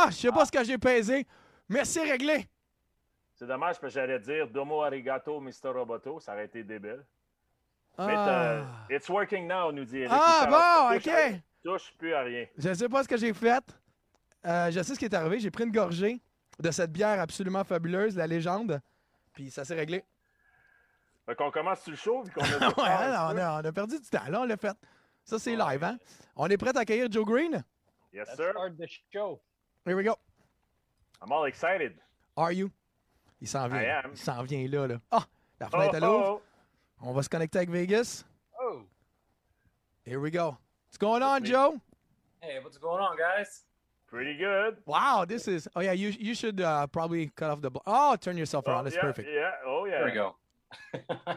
Ah, je sais pas ce que j'ai pesé, mais c'est réglé. C'est dommage parce que j'allais dire Domo arigato, Mr. Roboto. Ça aurait été débile. Mais Ah, euh, it's working now, nous dit Eric. Ah, bon, touche ok. à- Touche plus à rien. je sais pas ce que j'ai fait. Euh, je sais ce qui est arrivé. J'ai pris une gorgée de cette bière absolument fabuleuse, la légende. Puis ça s'est réglé. Fait qu'on commence sur le show, vu qu'on a ouais, un on, a, on a perdu du temps. Là, on l'a fait. Ça, c'est live, hein? On est prêt à accueillir Joe Green? Yes, Let's sir. start the show. Here we go. I'm all excited. Are you? Il s'en I vient. am. Il s'en vient là, là. Ah! La Oh, fenêtre à l'ouvre. oh, On va se connecter avec Vegas. Oh. Here we go. What's going on. Joe? Hey, what's going on, guys? Pretty good. Wow, this is. Oh yeah, you you should uh, probably cut off the. Oh, turn yourself Oh, around. That's yeah, perfect. Yeah. Oh, yeah. There we go.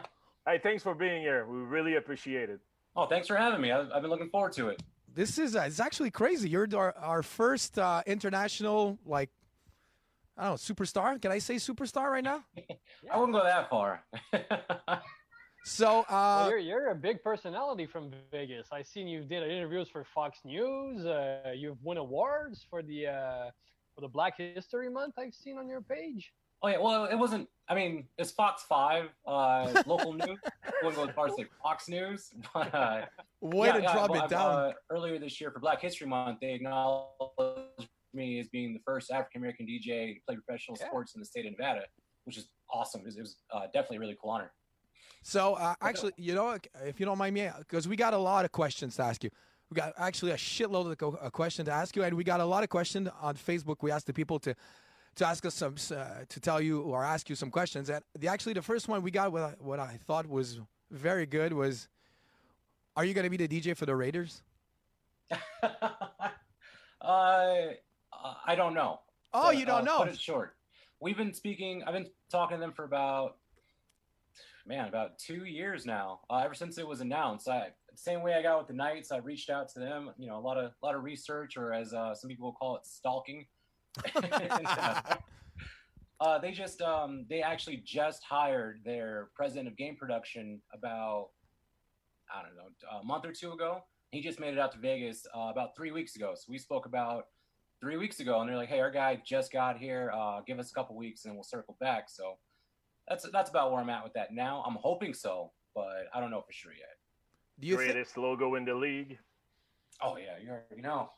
Hey, thanks for being here. We really appreciate it. oh, thanks for having me. I've, I've been looking forward to it. This is uh, it's actually crazy. You're our, our first uh, international like. I don't know, superstar. Can I say superstar right now? I wouldn't go that far. So, Well, uh, you're you're a big personality from Vegas. I've seen you did interviews for Fox News. Uh, you've won awards for the uh, for the Black History Month. I've seen on your page. Oh yeah, well, it wasn't. I mean, it's Fox Five, uh, local news. Wouldn't go as far as say Fox News, but uh, way yeah, to yeah, drop well, it I've, down. Uh, earlier this year for Black History Month, they acknowledged me as being the first African American DJ to play professional Yeah. sports in the state of Nevada, which is awesome. It was, it was uh, definitely a really cool honor. So, uh, actually, you know, if you don't mind me, because we got a lot of questions to ask you. We got actually a shitload of co- a question to ask you, and we got a lot of questions on Facebook. We asked the people to to ask us some uh, to tell you or ask you some questions. And the actually the first one we got what I, what I thought was very good was, are you going to be the DJ for the Raiders? uh, I don't know. Oh, to, you don't uh, know. Put it short. We've been speaking. I've been talking to them for about, man, about two years now. Uh, ever since it was announced, I same way I got with the Knights. I reached out to them. You know, a lot of a lot of research, or as uh, some people will call it, stalking. And, uh, they just um, they actually just hired their president of game production about I don't know a month or two ago. He just made it out to Vegas uh, about three weeks ago. So we spoke about three weeks ago, and they're like, "Hey, our guy just got here. Uh, give us a couple weeks, and we'll circle back." So that's that's about where I'm at with that now. I'm hoping so, but I don't know for sure yet. Do you think? Greatest logo in the league. Oh yeah, you already know.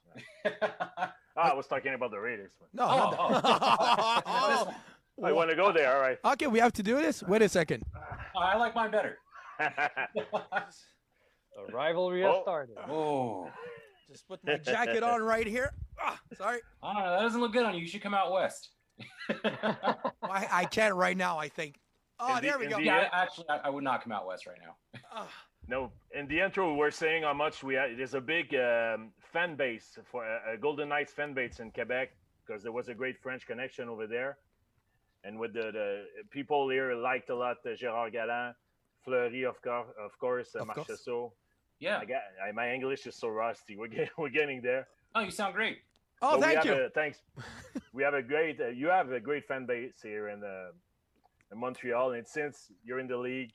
Ah, I was talking about the Raiders. but- No. Oh, not oh. that- I want to go there. All right. okay, we have to do this. Wait a second. I like mine better. The rivalry Oh. has started. oh, Just put my jacket on right here. Ah, sorry. I don't know. That doesn't look good on you. You should come out west. I, I can't right now. I think. Oh, In the- there we go. the- yeah, actually, I, I would not come out west right now. No, in the intro, we were saying how much we had. There's a big um, fan base for uh, Golden Knights fan base in Quebec because there was a great French connection over there, and with the, the people here liked a lot uh, Gérard Galland, Fleury, of course, of course, uh, Of course. Marchessault. Yeah. I got, I, my English is so rusty. We're getting, we're getting there. Oh, you sound great. Oh, But thank you. A, thanks. we have a great. Uh, you have a great fan base here in, uh, in Montreal, and since you're in the league,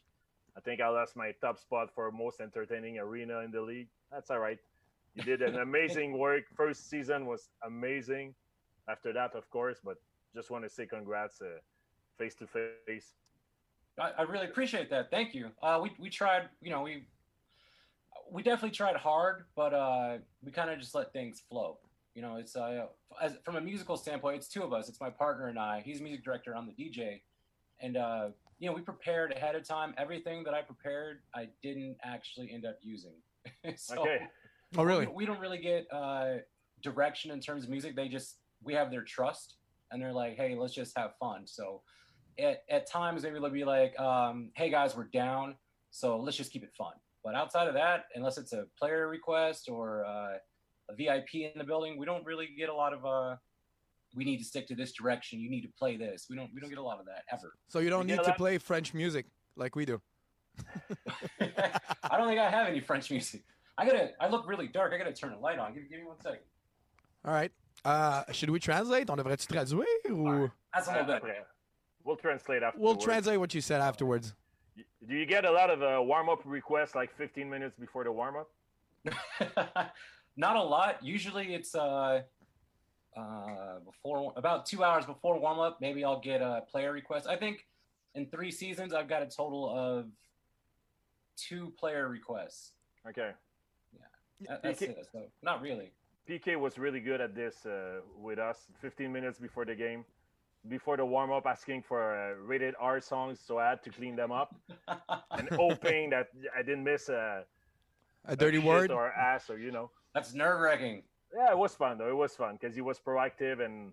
I think I lost my top spot for most entertaining arena in the league. That's all right. You did an amazing work. First season was amazing. After that, of course, but just want to say congrats, uh, face to face. I, really appreciate that. Thank you. Uh, we we tried. You know, we we definitely tried hard, but uh, we kind of just let things flow. You know, it's uh, as, from a musical standpoint, it's two of us. It's my partner and I. He's music director. I'm the DJ, and uh, you know, we prepared ahead of time. Everything that I prepared, I didn't actually end up using. so Okay. Oh, really? we, we don't really get uh, direction in terms of music. They just we have their trust, and they're like, "Hey, let's just have fun." So, at, at times maybe they'll be like, um, "Hey guys, we're down, so let's just keep it fun." But outside of that, unless it's a player request or uh, a VIP in the building, we don't really get a lot of. Uh, we need to stick to this direction. You need to play this. We don't. We don't get a lot of that ever. So you don't You need to play French music like we do. I don't think I have any French music. I gotta. I look really dark. I gotta turn the light on. Give, give me one second. All right. Uh, should we translate? On devrait-tu traduire ou... That's a little bit. We'll translate after. We'll translate what you said afterwards. Do you get a lot of uh, warm up requests like 15 minutes before the warm up? Not a lot. Usually it's uh uh war- about two hours before warm up, maybe I'll get a player request. I think in three seasons, I've got a total of two player requests. Okay. Yeah, that's PK, it. So not really. PK was really good at this uh, with us. 15 minutes before the game, before the warm up, asking for uh, rated R songs, so I had to clean them up and hoping that I didn't miss a, A dirty shit word. or ass or you know. That's nerve wracking. Yeah, it was fun though. It was fun because he was proactive and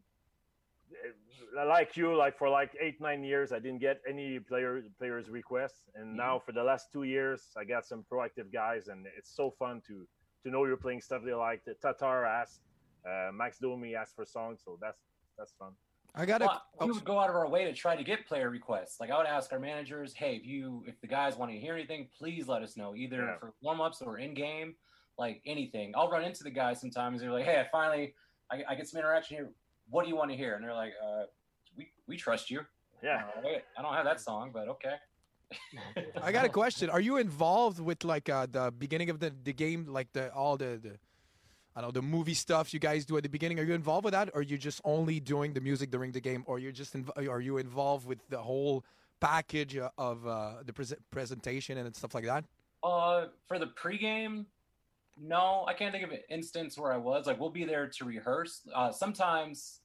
uh, like you, like for like eight nine years, I didn't get any player players requests, and Mhm. now for the last two years, I got some proactive guys, and it's so fun to to know you're playing stuff they like. The Tatar asked, uh, Max Domi asked for songs, so that's that's fun. I got a. Well, we oh, would go out of our way to try to get player requests. Like I would ask our managers, "Hey, if you if the guys want to hear anything, please let us know, either Yeah. for warm ups or in game, like anything." I'll run into the guy sometimes. They're like, "Hey, I finally I, I get some interaction here. What do you want to hear?" And they're like, uh, "We we trust you." Yeah, All right. I don't have that song, but okay. I got a question. Are you involved with like uh, the beginning of the, the game, like the all the, the I don't know the movie stuff you guys do at the beginning? Are you involved with that, or are you just only doing the music during the game, or you're just inv- are you involved with the whole package uh, of uh, the pres presentation and stuff like that? Uh, for the pregame, no, I can't think of an instance where I was. Like, we'll be there to rehearse. Uh, sometimes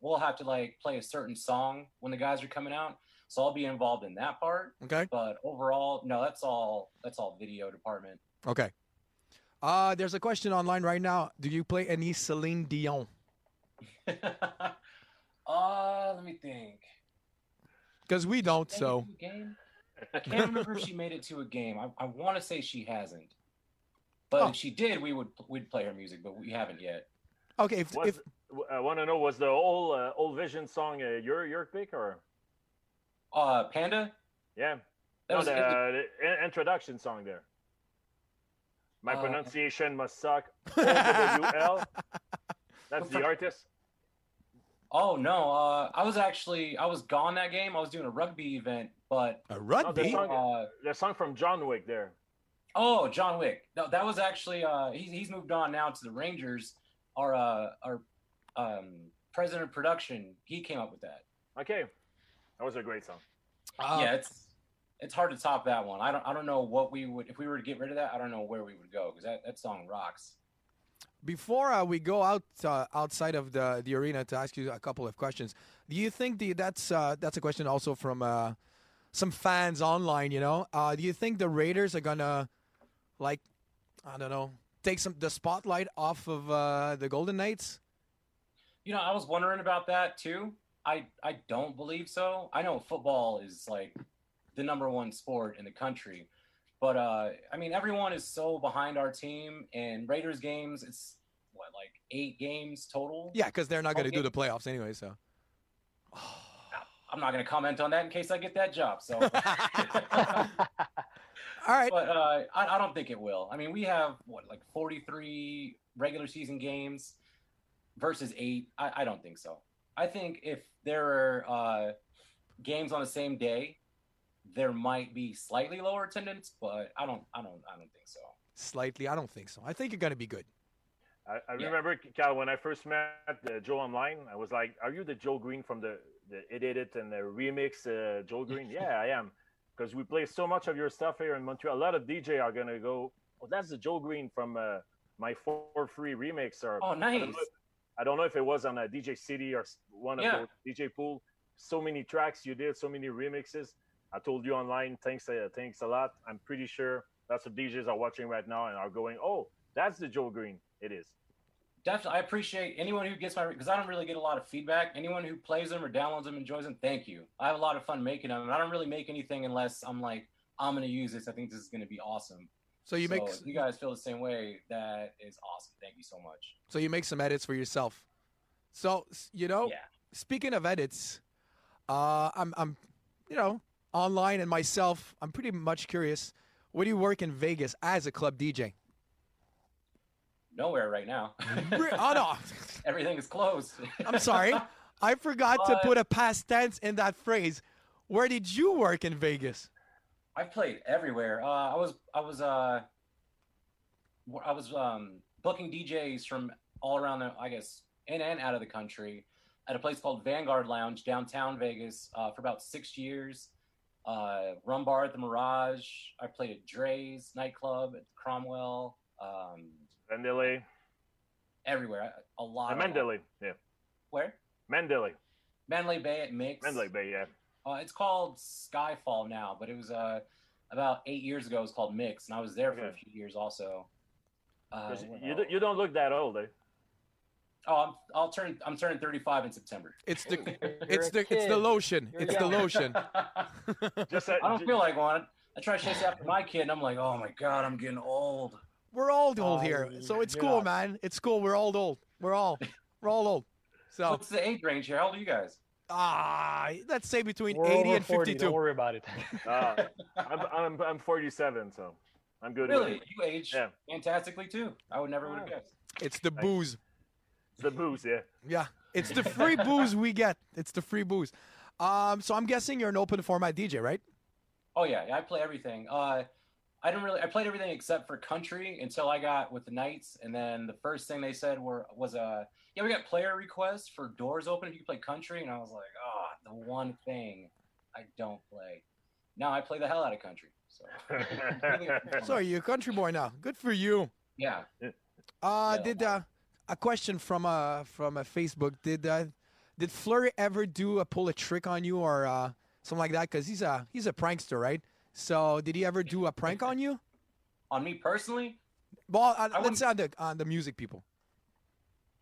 we'll have to like play a certain song when the guys are coming out, so I'll be involved in that part. Okay. But overall, no, that's all. That's all video department. Okay. Uh, there's a question online right now. Do you play any Celine Dion? uh, let me think. Because we don't. So game? I can't remember if she made it to a game. I, I want to say she hasn't. But Oh. if she did, we would we'd play her music, but we haven't yet. okay. If, was, if I want to know was the old uh, old Vision song uh, your your pick or Uh, Panda. yeah? That no, was the, it- the introduction song there. My Uh, pronunciation must suck. O-W-L. That's the artist. Oh no, uh, I was actually I was gone that game. I was doing a rugby event, but a No, the rugby. song, uh, the song from John Wick there. Oh John Wick. No, that was actually uh, he's he's moved on now to the Rangers. Our uh, our um, president of production, he came up with that. Okay, that was a great song. Uh, yeah, it's it's hard to top that one. I don't I don't know what we would if we were to get rid of that. I don't know where we would go because that, that song rocks. Before uh, we go out uh, outside of the, the arena to ask you a couple of questions, do you think the, that's uh, that's a question also from uh, some fans online? You know, uh, do you think the Raiders are gonna like I don't know take some the spotlight off of uh, the Golden Knights? You know, I was wondering about that too. I I don't believe so. I know football is like the number one sport in the country, but uh, I mean, everyone is so behind our team. And Raiders games, it's what like eight games total. Yeah, because they're not gonna do the playoffs anyway. So. I'm not going to comment on that in case I get that job. So, All right. but uh, I, I don't think it will. I mean, we have what like 43 regular season games versus eight. I, I don't think so. I think if there are uh, games on the same day, there might be slightly lower attendance, but I don't, I don't, I don't think so. Slightly, I don't think so. I think you're gonna be good. I, I Yeah. remember, Cal, when I first met uh, Joe online, I was like, "Are you the Joe Green from the the Edit It and the remix uh, Joe Green?" yeah, I am, because we play so much of your stuff here in Montreal. A lot of DJ are gonna go, "Oh, that's the Joe Green from uh, my four free remix." Or Oh, I nice. don't, know if, I don't know if it was on a DJ City or one Yeah. of those DJ Pool. So many tracks you did, so many remixes. I told you online, thanks, uh, thanks a lot. I'm pretty sure lots of DJs are watching right now and are going, "Oh, that's the Joe Green." It is. Definitely, I appreciate anyone who gets my because I don't really get a lot of feedback. Anyone who plays them or downloads them, enjoys them, thank you. I have a lot of fun making them, and I don't really make anything unless I'm like, I'm gonna use this. I think this is gonna be awesome. So you so make you guys feel the same way. That is awesome. Thank you so much. so you make some edits for yourself. So you know, Yeah. speaking of edits, uh, I'm I'm you know online and myself. I'm pretty much curious. What do you work in Vegas as a club DJ? Nowhere right now. Oh no, Everything is closed. I'm sorry. I forgot to put a past tense in that phrase. Where did you work in Vegas? I've played everywhere. Uh, I was I was uh, I was um, booking DJs from all around the I guess in and out of the country. at a place called Vanguard Lounge downtown Vegas uh, for about six years. Uh, Rum Bar at the Mirage. I played at Dre's nightclub at Cromwell. Um, Mandalay. everywhere. A lot. Of Yeah. Where? Mandalay. Mandalay Bay at Mix. Mandalay Bay. Yeah. Uh, it's called Skyfall now, but it was uh, about eight years ago. It was called Mix, and I was there for a few years also. Uh, 'Cause what you, else? don't- you don't look that old, eh? oh, I'm, I'll turn. I'm turning 35 in September. It's the You're it's a the it's the lotion. You're It's the lotion. Just uh, I don't ju- feel like one. I try to chase after my kid, and I'm like, oh my god, I'm getting old. We're all old Uh, here, so it's you're cool, man. It's cool. We're all old. We're all we're all old. So What's the age range here? How old are you guys? ah, let's say between We're 80 and 40, 52. Don't worry about it. Uh, I'm, I'm I'm 47, so I'm good. Really? You age Yeah. fantastically too. I would never would have guessed. It's the booze. It's the booze, yeah. Yeah, it's the free booze we get. It's the free booze. Um, so I'm guessing you're an open format DJ, right? Oh yeah, yeah, I play everything. Uh, I didn't really. I played everything except for country until I got with the Knights, and then the first thing they said were was uh, yeah, we got player requests for doors open if you play country, and I was like, oh, the one thing I don't play. Now I play the hell out of country. So So you're a country boy now. Good for you. yeah, Uh, Yeah. did uh, a question from uh from a Facebook? Did uh, did Flurry ever do a pull a trick on you or uh, something like that? Because he's a he's a prankster, right? So did he ever do a prank on you? on me personally, Well, uh, let's say on the on the music people.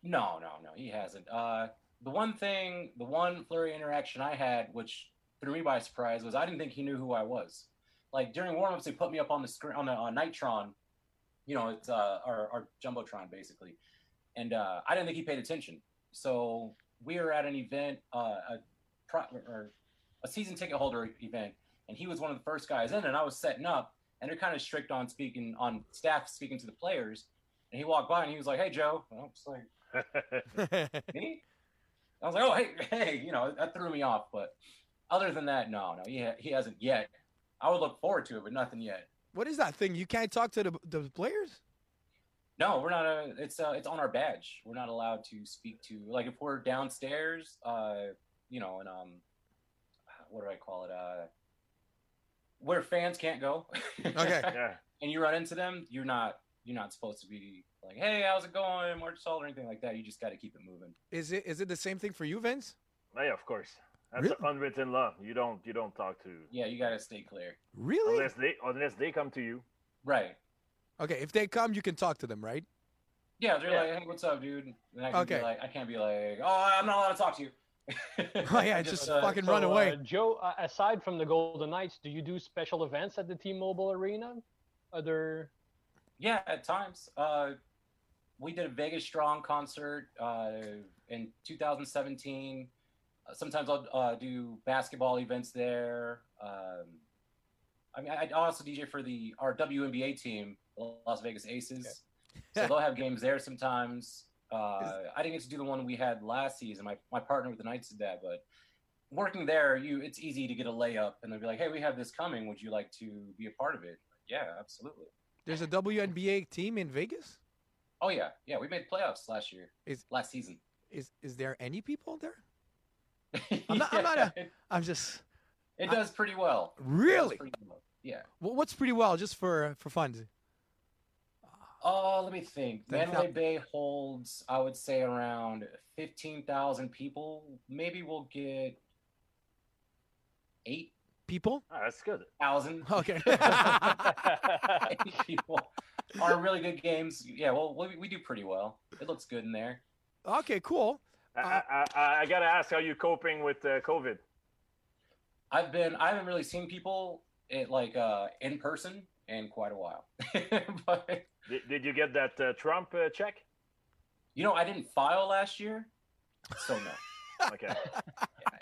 No, no, no, he hasn't. Uh, the one thing, the one flurry interaction I had, which threw me by surprise, was I didn't think he knew who I was. Like during warmups, they put me up on the screen on the on Nitron, you know, it's uh, our, our jumbotron basically, and uh, I didn't think he paid attention. So we were at an event, uh, a pro- or a season ticket holder event, and he was one of the first guys in, and I was setting up, and they're kind of strict on speaking on staff speaking to the players, and he walked by and he was like, "Hey Joe," and I was like me? I was like, oh, hey, hey, you know, that threw me off. But other than that, no, no, he, ha- he hasn't yet. I would look forward to it, but nothing yet. what is that thing? You can't talk to the the players? No, we're not. A, it's uh, it's on our badge. We're not allowed to speak to like if we're downstairs, uh, you know, and um, what do I call it? Uh, where fans can't go. Okay. yeah. and you run into them, you're not you're not supposed to be like, hey, how's it going, March Salt or anything like that. You just got to keep it moving. Is it is it the same thing for you, Vince? Oh, yeah, of course. That's Really? an unwritten law. You don't you don't talk to Yeah, you got to stay clear. Really? unless they unless they come to you. Right. Okay, if they come, you can talk to them, right? Yeah, they're Yeah. like, "Hey, what's up, dude?" And I can Okay. be like, I can't be like, "Oh, I'm not allowed to talk to you." Oh yeah, just Uh, fucking so, run away. Uh, Joe, uh, aside from the Golden Knights, do you do special events at the T-Mobile Arena? Other yeah, at times. Uh, we did a Vegas Strong concert uh, in 2017. Uh, sometimes I'll uh, do basketball events there. Um, I mean, I, I also DJ for the our WNBA team, the Las Vegas Aces. so they'll have games there sometimes. Uh, I didn't get to do the one we had last season. My my partner with the Knights did that, but working there, you it's easy to get a layup, and they'll be like, "Hey, we have this coming. Would you like to be a part of it?" yeah, absolutely. There's a WNBA team in Vegas. Oh yeah, yeah. We made playoffs last year. Is- last season. Is is there any people there? I'm not- I'm not a- it, I'm just it I- does pretty well. Really. pretty well. Yeah. Wh- What's pretty well, just for for fun. Oh, let me think. Ten Mandalay thou- Bay holds, I would say, around fifteen thousand people. Maybe we'll get eight People. Ah, that's good. thousand Okay. people. Are really good games. Yeah, well, we, we do pretty well. It looks good in there. okay. Cool. I, Uh, I, I, I gotta ask, how you coping with uh, COVID? I've been I haven't really seen people it like uh in person in quite a while. but Did, did you get that uh, Trump uh, check? you know, I didn't file last year, so no. Okay.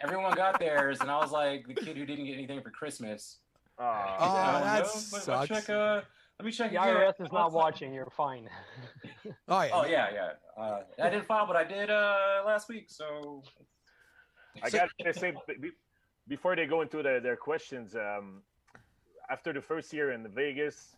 Everyone got theirs, and I was like the kid who didn't get anything for Christmas. Ah, Oh, that no, but- but sucks. Check, uh, let me check the again. IRS is not watching. You're fine. Oh yeah. Oh yeah, yeah. Uh, I didn't file, but I did uh, last week. So I got to say be- be- before they go into the, their questions. Um, after the first year in Vegas,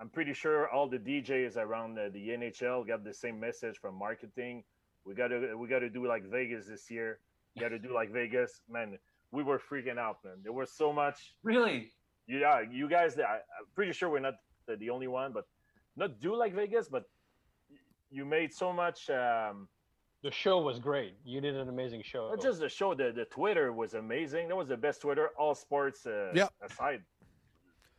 I'm pretty sure all the DJs around the, the NHL got the same message from marketing. We gotta we gotta do like Vegas this year. We gotta do like Vegas, man. We were freaking out, man. There was so much. Really? Yeah, you guys. I, I'm pretty sure we're not the, the only one, but not do like Vegas, but you made so much. Um, The show was great. You did an amazing show. not just the show. The the Twitter was amazing. That was the best Twitter, all sports uh, Yep. aside.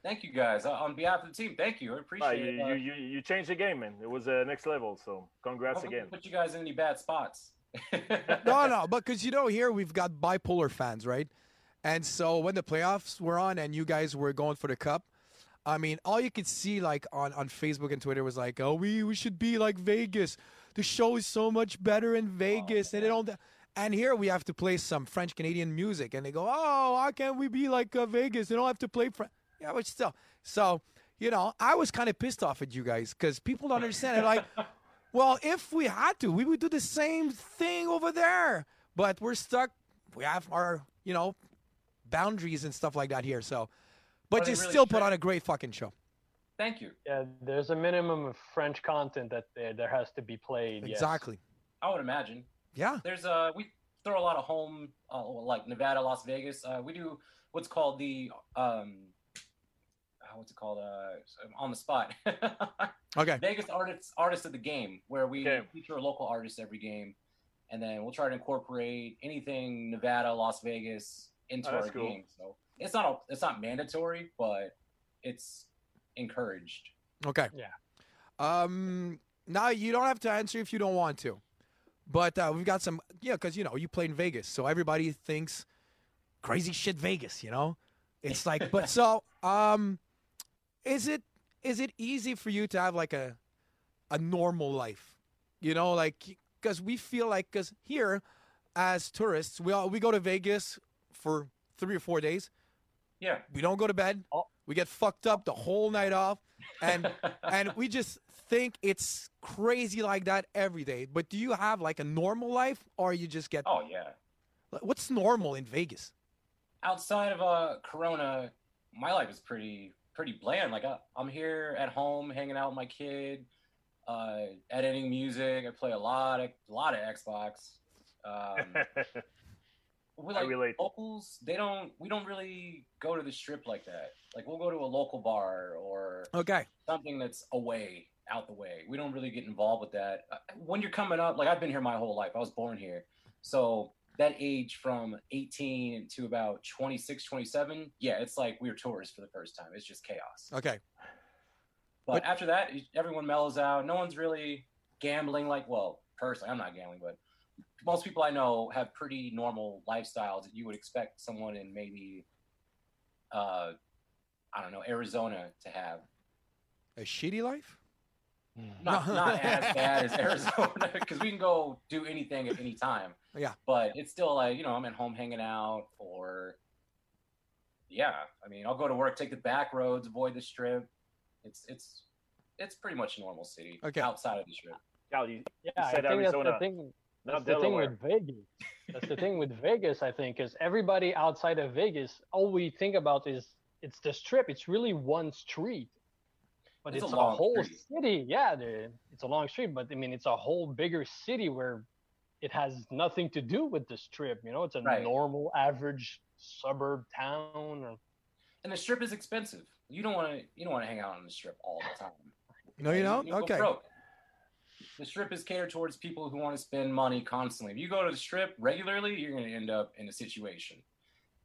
Thank you guys uh, on behalf of the team. Thank you. I Uh, appreciate you, it. Uh, you, you you changed the game, man. It was uh, next level. So congrats hopefully again. Put you guys in any bad spots. no, no, but because you know here we've got bipolar fans, right? And so when the playoffs were on and you guys were going for the cup, I mean, all you could see like on on Facebook and Twitter was like, "Oh, we we should be like Vegas. The show is so much better in Vegas." and it don't. And here we have to play some French Canadian music, and they go, "Oh, how can we be like uh, Vegas? They don't have to play French." Yeah, but still. So you know, I was kind of pissed off at you guys because people don't understand. They're like, well, if we had to, we would do the same thing over there. But we're stuck. We have our, you know, boundaries and stuff like that here. So, but Are you really still put on a great fucking show. Thank you. Yeah, there's a minimum of French content that there, there has to be played. yes. Exactly. I would imagine. Yeah. There's a we throw a lot of home uh, like Nevada, Las Vegas. Uh, we do what's called the um uh, what's it called uh on the spot. Okay. Vegas artists artists of the game where we Okay. feature a local artist every game and then we'll try to incorporate anything Nevada, Las Vegas into Oh, our cool. game. So it's not a, it's not mandatory, but it's encouraged. Okay. Yeah. Um. Now you don't have to answer if you don't want to, but uh, we've got some. Yeah, because you know you play in Vegas, so everybody thinks crazy shit Vegas. You know, it's like. but so, um, is it is it easy for you to have like a a normal life? You know, like because we feel like because here as tourists we all we go to Vegas for three or four days. Yeah. We don't go to bed. Oh. We get fucked up the whole night off, and and we just think it's crazy like that every day. But do you have like a normal life, or you just get oh yeah. what's normal in Vegas? outside of uh corona my life is pretty pretty bland. Like I, i'm here at home hanging out with my kid uh editing music. I play a lot of a lot of xbox. Um we I like relate. locals they don't we don't really go to the strip like that. Like we'll go to a local bar or Okay, something that's away out the way. We don't really get involved with that. Uh, when you're coming up like i've been here my whole life. I was born here. So that age from 18 to about 26 27 yeah it's like we're tourists for the first time. It's just chaos. Okay, but, But- after that everyone mellows out. No one's really gambling like well personally i'm not gambling but most people i know have pretty normal lifestyles that you would expect someone in maybe uh i don't know arizona to have. A shitty life. Mm. not, No. not as bad as Arizona because we can go do anything at any time. Yeah. But it's still like, you know, I'm at home hanging out or yeah, I mean, I'll go to work, take the back roads, avoid the strip. It's it's it's pretty much a normal city Okay. outside of the strip. Cal, you, Yeah, You I think Arizona, that's the thing. That's not the thing with Vegas. That's the thing with Vegas, I think, is everybody outside of Vegas, all we think about is it's the strip. It's really one street, but It's it's, a a, whole street. city. Yeah, the, it's a long street, but I mean, it's a whole bigger city where it has nothing to do with the strip. You know, it's a Right. normal, average suburb town. Or, And the strip is expensive. You don't want to you don't want to hang out on the strip all the time. No, you don't. go Okay. broke. The strip is catered towards people who want to spend money constantly. If you go to the strip regularly, you're going to end up in a situation.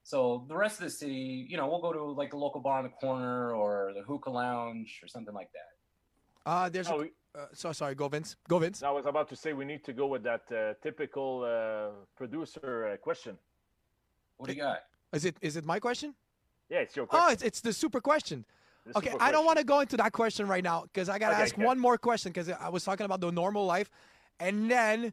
So the rest of the city, you know, we'll go to like the local bar on the corner or the hookah lounge or something like that. Uh, there's. Oh, a, uh, so sorry. Go Vince. Go Vince. I was about to say we need to go with that uh, typical uh, producer uh, question. What do you got? Is it is it my question? Yeah, it's your question. Oh, it's it's the super question. The Okay, super I don't want to go into that question right now because I got to Okay, ask okay. one more question because I was talking about the normal life, and then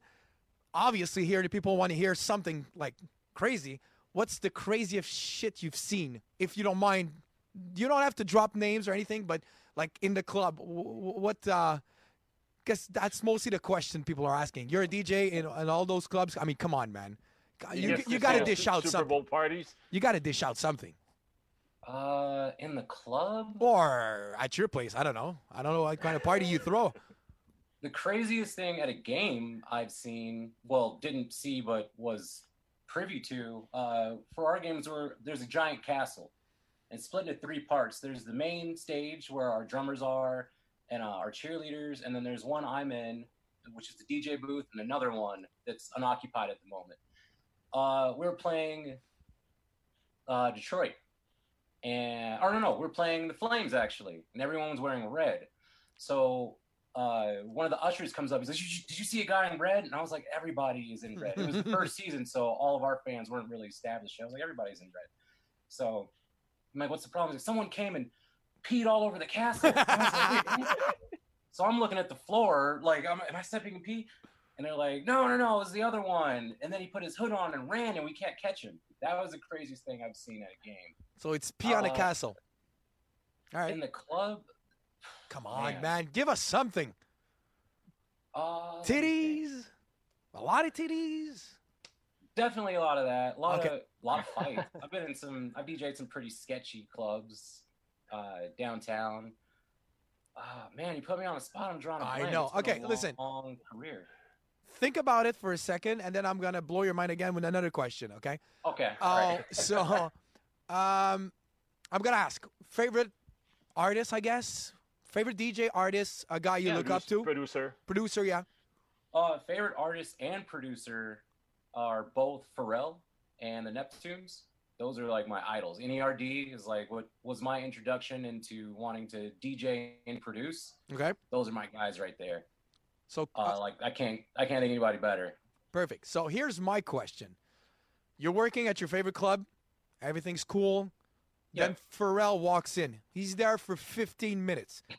obviously here the people want to hear something like crazy. What's the craziest shit you've seen? If you don't mind, you don't have to drop names or anything, but like in the club, wh- wh- what? uh Because that's mostly the question people are asking. You're a DJ in, in all those clubs. I mean, come on, man. You, Yes, you it's got to dish out Super something. Bowl parties. You got to dish out something. Uh, in the club? Or at your place, I don't know. I don't know what kind of party you throw. the craziest thing at a game I've seen, well, didn't see, but was privy to, uh, for our games where there's a giant castle and split into three parts. There's the main stage where our drummers are and uh, our cheerleaders, and then there's one I'm in, which is the DJ booth, and another one that's unoccupied at the moment. Uh, we are playing uh, Detroit, and or no, no, we're playing the Flames actually, and everyone was wearing red. So uh, one of the ushers comes up. He says, "Did you see a guy in red?" And I was like, "Everybody is in red." It was the first season, so all of our fans weren't really established. I was like, "Everybody's in red." So I'm like, "What's the problem?" Like, Someone came and peed all over the castle. Like, so I'm looking at the floor, like, am, am I stepping in pee? And they're like, "No, no, no, it was the other one." And then he put his hood on and ran, and we can't catch him. That was the craziest thing I've seen at a game. So it's pee on a Uh, castle. All right. In the club, Come on, man. man. Give us something. uh, let me think. Titties. A lot of titties. Definitely a lot of that. A lot Okay. of a lot of fight. I've been in some. I've DJed some pretty sketchy clubs uh, downtown. Ah, man, you put me on the spot. I'm drawing a I blank. know. It's a Okay, long, listen. Long career. Think about it for a second, and then I'm gonna blow your mind again with another question. Okay. Okay. Oh, all right. so, um, I'm gonna ask favorite artist, I guess. Favorite DJ artist, a guy you Yeah, look up to, Producer. producer, yeah. Uh, favorite artist and producer are both Pharrell and the Neptunes. Those are like my idols. NERD is like what was my introduction into wanting to DJ and produce. Okay. Those are my guys right there. So Uh, uh, like I can't I can't think anybody better. perfect. So here's my question: You're working at your favorite club, everything's cool. Then Pharrell walks in. He's there for 15 minutes.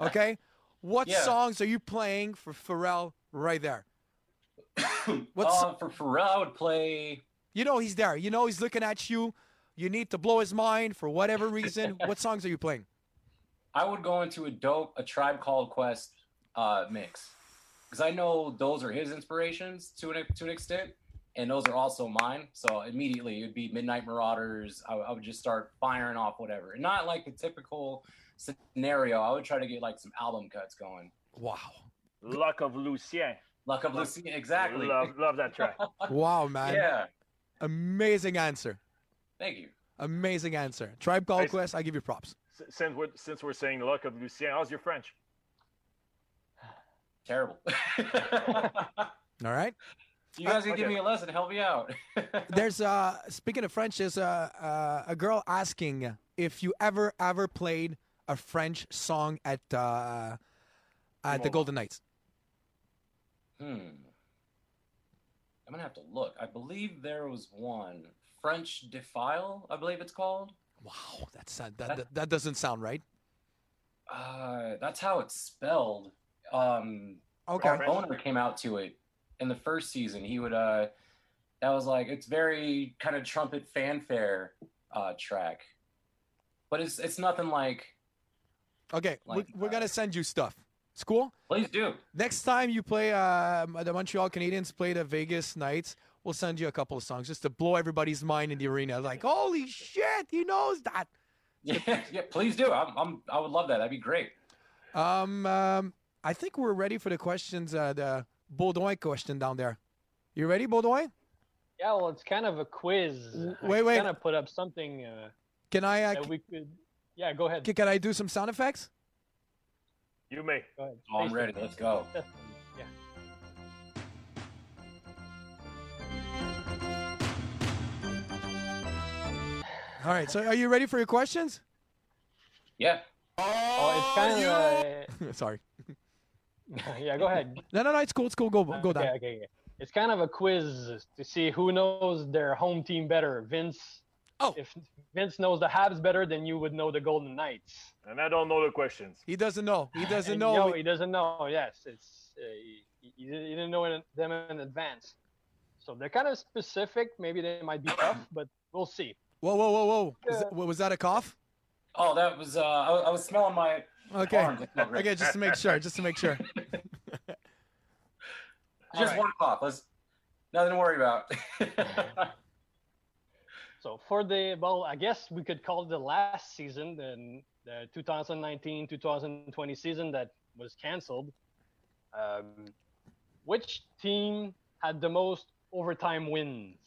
Okay. what Yeah. songs are you playing for Pharrell right there? What's- uh, for Pharrell? I would play. You know he's there. You know he's looking at you. You need to blow his mind for whatever reason. what songs are you playing? I would go into a dope a tribe called Quest uh, mix because I know those are his inspirations to an to an extent, and those are also mine. So immediately it'd be Midnight Marauders. I, I would just start firing off whatever, and not like the typical scenario. I would try to get like some album cuts going. Wow. Luck of Lucien. Luck of Lucien. exactly. Love, love that track. Wow, man. yeah, Amazing answer. thank you. Amazing answer. Tribe Called Quest, I give you props. Since we're since we're saying luck of Lucien, how's your French? Terrible. All right. You guys can give me a lesson. Help me out. There's uh speaking of French, there's a uh, a girl asking if you ever ever played a French song at uh at the Golden Knights. Hmm. I'm gonna have to look. I believe there was one French Defile. I believe it's called. Wow, that's uh, that, that that doesn't sound right. Uh, that's how it's spelled. Um, Okay. our owner came out to it in the first season. He would uh, that was like it's very kind of trumpet fanfare uh track, but it's it's nothing like. Okay, Like, we're, we're uh, gonna send you stuff. It's cool. Please do. Next time you play uh, the Montreal Canadiens play the Vegas Knights, we'll send you a couple of songs just to blow everybody's mind in the arena. Like, holy shit, he knows that. Yeah, yeah. Please do. I'm, I'm I would love that. That'd be great. Um, um, I think we're ready for the questions. Uh, the Baudouin question down there. You ready, Baudouin? Yeah, well, it's kind of a quiz. Wait, wait. Kind of put up something uh, Can I uh, that we could. Yeah, go ahead. c- can I do some sound effects? You may. Go ahead. Oh, I'm ready. Let's go. Yeah. All right. So, are you ready for your questions? Yeah. Oh, it's kind of. Sorry. Uh, yeah, go ahead. No, no, no. It's cool. It's cool. Go, go okay, down. okay, okay. It's kind of a quiz to see who knows their home team better. Vince. Oh. If Vince knows the Habs better, then you would know the Golden Knights. And I don't know the questions. He doesn't know. He doesn't And, know. No, he doesn't know. Yes, it's uh, he, he, he didn't know in, them in advance. So they're kind of specific. Maybe they might be tough, but we'll see. Whoa, whoa, whoa, whoa. Is Yeah. that, was that a cough? Oh, that was. Uh, I, was- I was smelling my. Okay. arms. It's not great. Okay, just to make sure. Just to make sure. Just right. one cough. Let's nothing to worry about. So for the well, I guess we could call it the last season, then the 2019-2020 season that was canceled. Um, which team had the most overtime wins?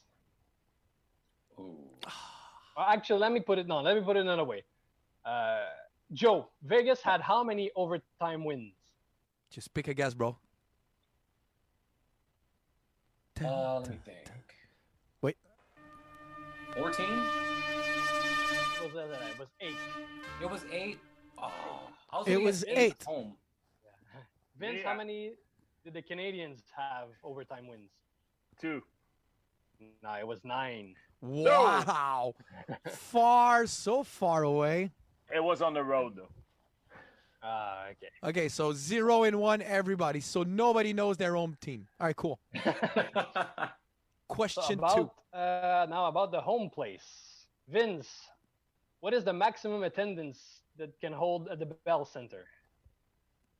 Ooh. Actually, let me put it no. Let me put it another way. Uh, Joe, Vegas had how many overtime wins? Just pick a guess, bro. Uh, let me think. Wait. 14? It was, uh, it was eight. It was eight. Oh, I was It was eight. Home. Vince, Yeah. how many did the Canadians have overtime wins? Two. No, it was nine. Wow. far, so far away. It was on the road though. Ah, okay. Okay, so zero and one, everybody. So nobody knows their own team. All right, cool. So Question about, two. Uh, now about the home place. Vince, what is the maximum attendance that can hold at the Bell Center?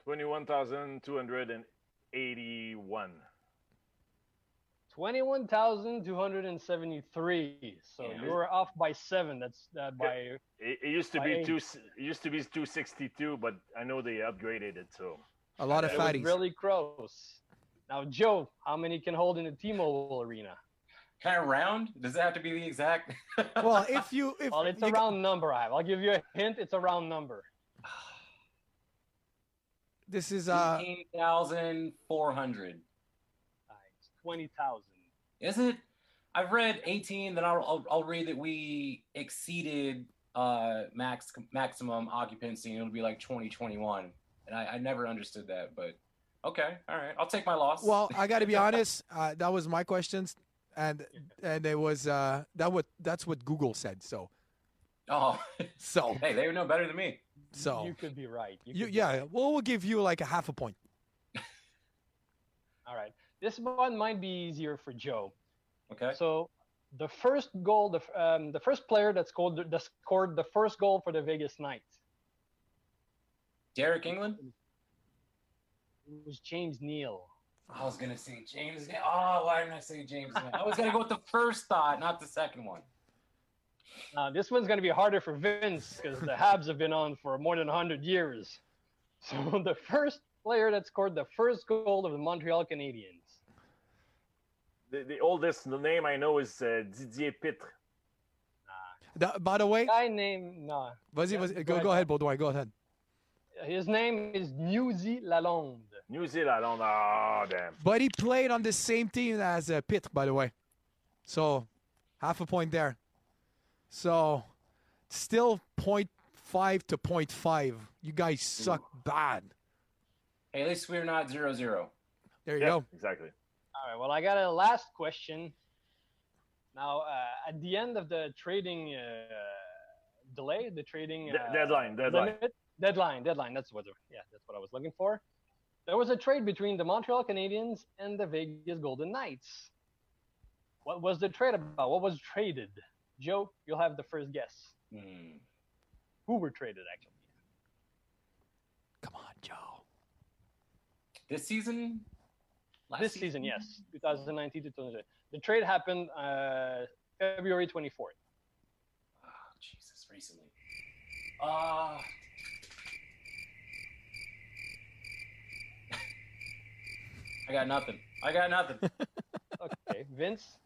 Twenty-one thousand two hundred and eighty-one. 21,273. So Yeah. you were off by seven. That's uh, by It, it used to be eight. two. It used to be two sixty-two, but I know they upgraded it. So A lot of it was fatties. really close. Now, Joe, how many can hold in the T-Mobile Arena? kind of round? Does it have to be the exact? well, if you if Well, it's you a got- round number. I have. I'll give you a hint. It's a round number. this is uh 18,400. Uh, it's twenty thousand. Is it? I've read 18, then I'll, I'll, I'll read that we exceeded uh, max maximum occupancy, and it'll be like 2021. And I, I never understood that, but okay, all right, I'll take my loss. well, I got to be honest. Uh, that was my questions, and and it was uh that what that's what Google said. So oh, so hey, they know better than me. so you could be right. You you, be yeah. right. Well, we'll give you like a half a point. All right. This one might be easier for Joe. Okay. So the first goal, the um, the first player that scored the, that scored the first goal for the Vegas Knights Derek England. It was James Neal. I was gonna say James. Oh, why didn't I say James? I was gonna go with the first thought, not the second one. Now this one's going to be harder for Vince because the Habs have been on for more than 100 years. So the first player that scored the first goal of the Montreal Canadiens. The, the oldest name I know is uh, Didier Pitre. The- by the way, Guy named no, vas-y, Yeah, vas-y, go go ahead. go ahead, Baudouin. Go ahead. his name is Newsy Lalonde. New Zealand. Oh damn. But he played on the same team as uh, Pitt, by the way. So half a point there. So still 0.5 to 0.5. You guys suck bad. Hey, at least we're not zero zero. There you Yeah, go. exactly. All right. Well, I got a last question. Now, uh, at the end of the trading uh, delay, the trading uh, deadline, deadline. limit- deadline, deadline. That's what. Yeah, that's what I was looking for. There was a trade between the Montreal Canadiens and the Vegas Golden Knights. What was the trade about? What was traded? Joe, you'll have the first guess. Hmm. Who were traded, actually? Come on, Joe. This season. Last this season, yes, 2019 to 2020. The trade happened uh, February 24th. Oh, Jesus, recently. Uh, I got nothing. I got nothing. Okay, Vince,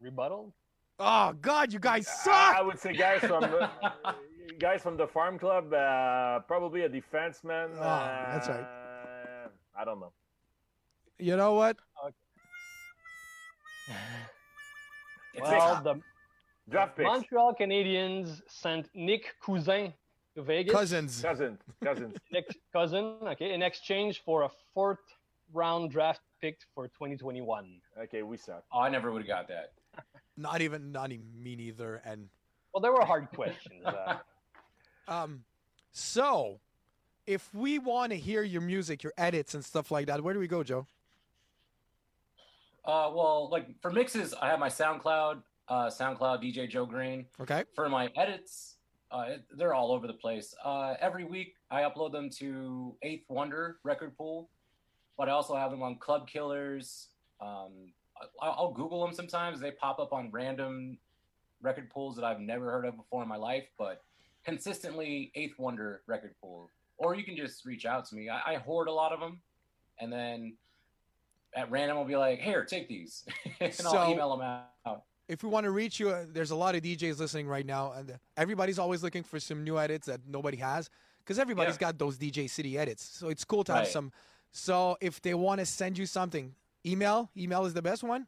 rebuttal. Oh, God, you guys suck! I would say guys from uh, guys from the farm club, uh, probably a defenseman. Ah, that's right. uh, I don't know. You know what? It's Well, the Draft picks. Montreal Canadiens sent Nick Cousin to Vegas. Cousins. Cousins. Cousins. Nick Cousin, okay, in exchange for a fourth round draft pick for 2021. Okay, we suck. oh, I never would have got that. Not even, not even me neither. And Well, there were hard questions. Uh, um, so if we want to hear your music, your edits and stuff like that, where do we go, Joe? Uh, well, like for mixes, I have my SoundCloud, uh, SoundCloud DJ Joe Green. Okay. For my edits, uh, they're all over the place. Uh, every week, I upload them to Eighth Wonder Record Pool, but I also have them on Club Killers. Um, I'll Google them sometimes. They pop up on random record pools that I've never heard of before in my life, but consistently Eighth Wonder Record Pool. Or you can just reach out to me. I, I hoard a lot of them, and then at random I'll be like, "Here, take these," and So- I'll email them out. If we want to reach you, uh, there's a lot of DJs listening right now, and everybody's always looking for some new edits that nobody has, because everybody's Yeah. got those DJ City edits. So it's cool to have some. So if they want to send you something, email. Email is the best one.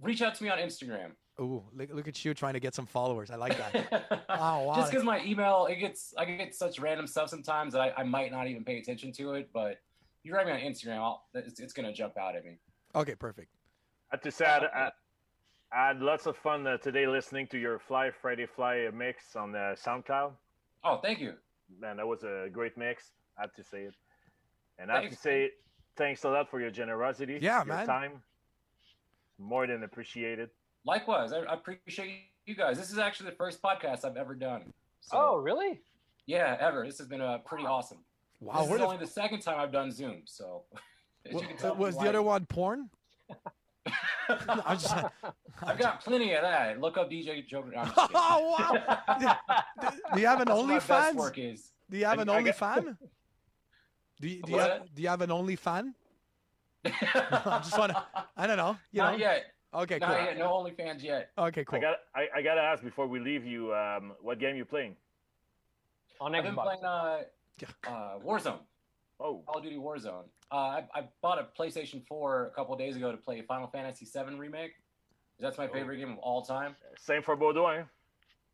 Reach out to me on Instagram. Ooh, look, look at you trying to get some followers. I like that. Oh, wow. Just because my email, it gets I get such random stuff sometimes that I, I might not even pay attention to it. But you write me on Instagram, I'll, it's, it's gonna jump out at me. okay, perfect. I have to say, I had, I, I had lots of fun uh, today listening to your Fly Friday Fly mix on uh, SoundCloud. Oh, thank you. Man, that was a great mix. I have to say it. And I have to Thanks. say, thanks a lot for your generosity. Yeah, your man. time. More than appreciated. Likewise, I, I appreciate you guys. This is actually the first podcast I've ever done. So, Oh, really? yeah, ever. This has been uh, pretty awesome. Wow, this where is the, only the second time I've done Zoom, so. as you can tell, was the other one porn? I'm just, I've got plenty of that. Look up DJ Joker. I'm just kidding. Oh, wow. Do you have an That's what my best OnlyFans? work is. Do you have an I get- OnlyFan? Do you, do, you have, do you have an OnlyFan? I just wanna- I don't know. You Not know? yet. Okay, Not cool. yet. No OnlyFans yet. Okay, cool. I got I, I gotta ask before we leave you, um, what game you playing? On I've been playing uh, uh, Warzone, Oh, Call of Duty Warzone. Uh, I, I bought a PlayStation 4 a couple days ago to play Final Fantasy VII Remake. That's my Oh. favorite game of all time. same for Baudouin.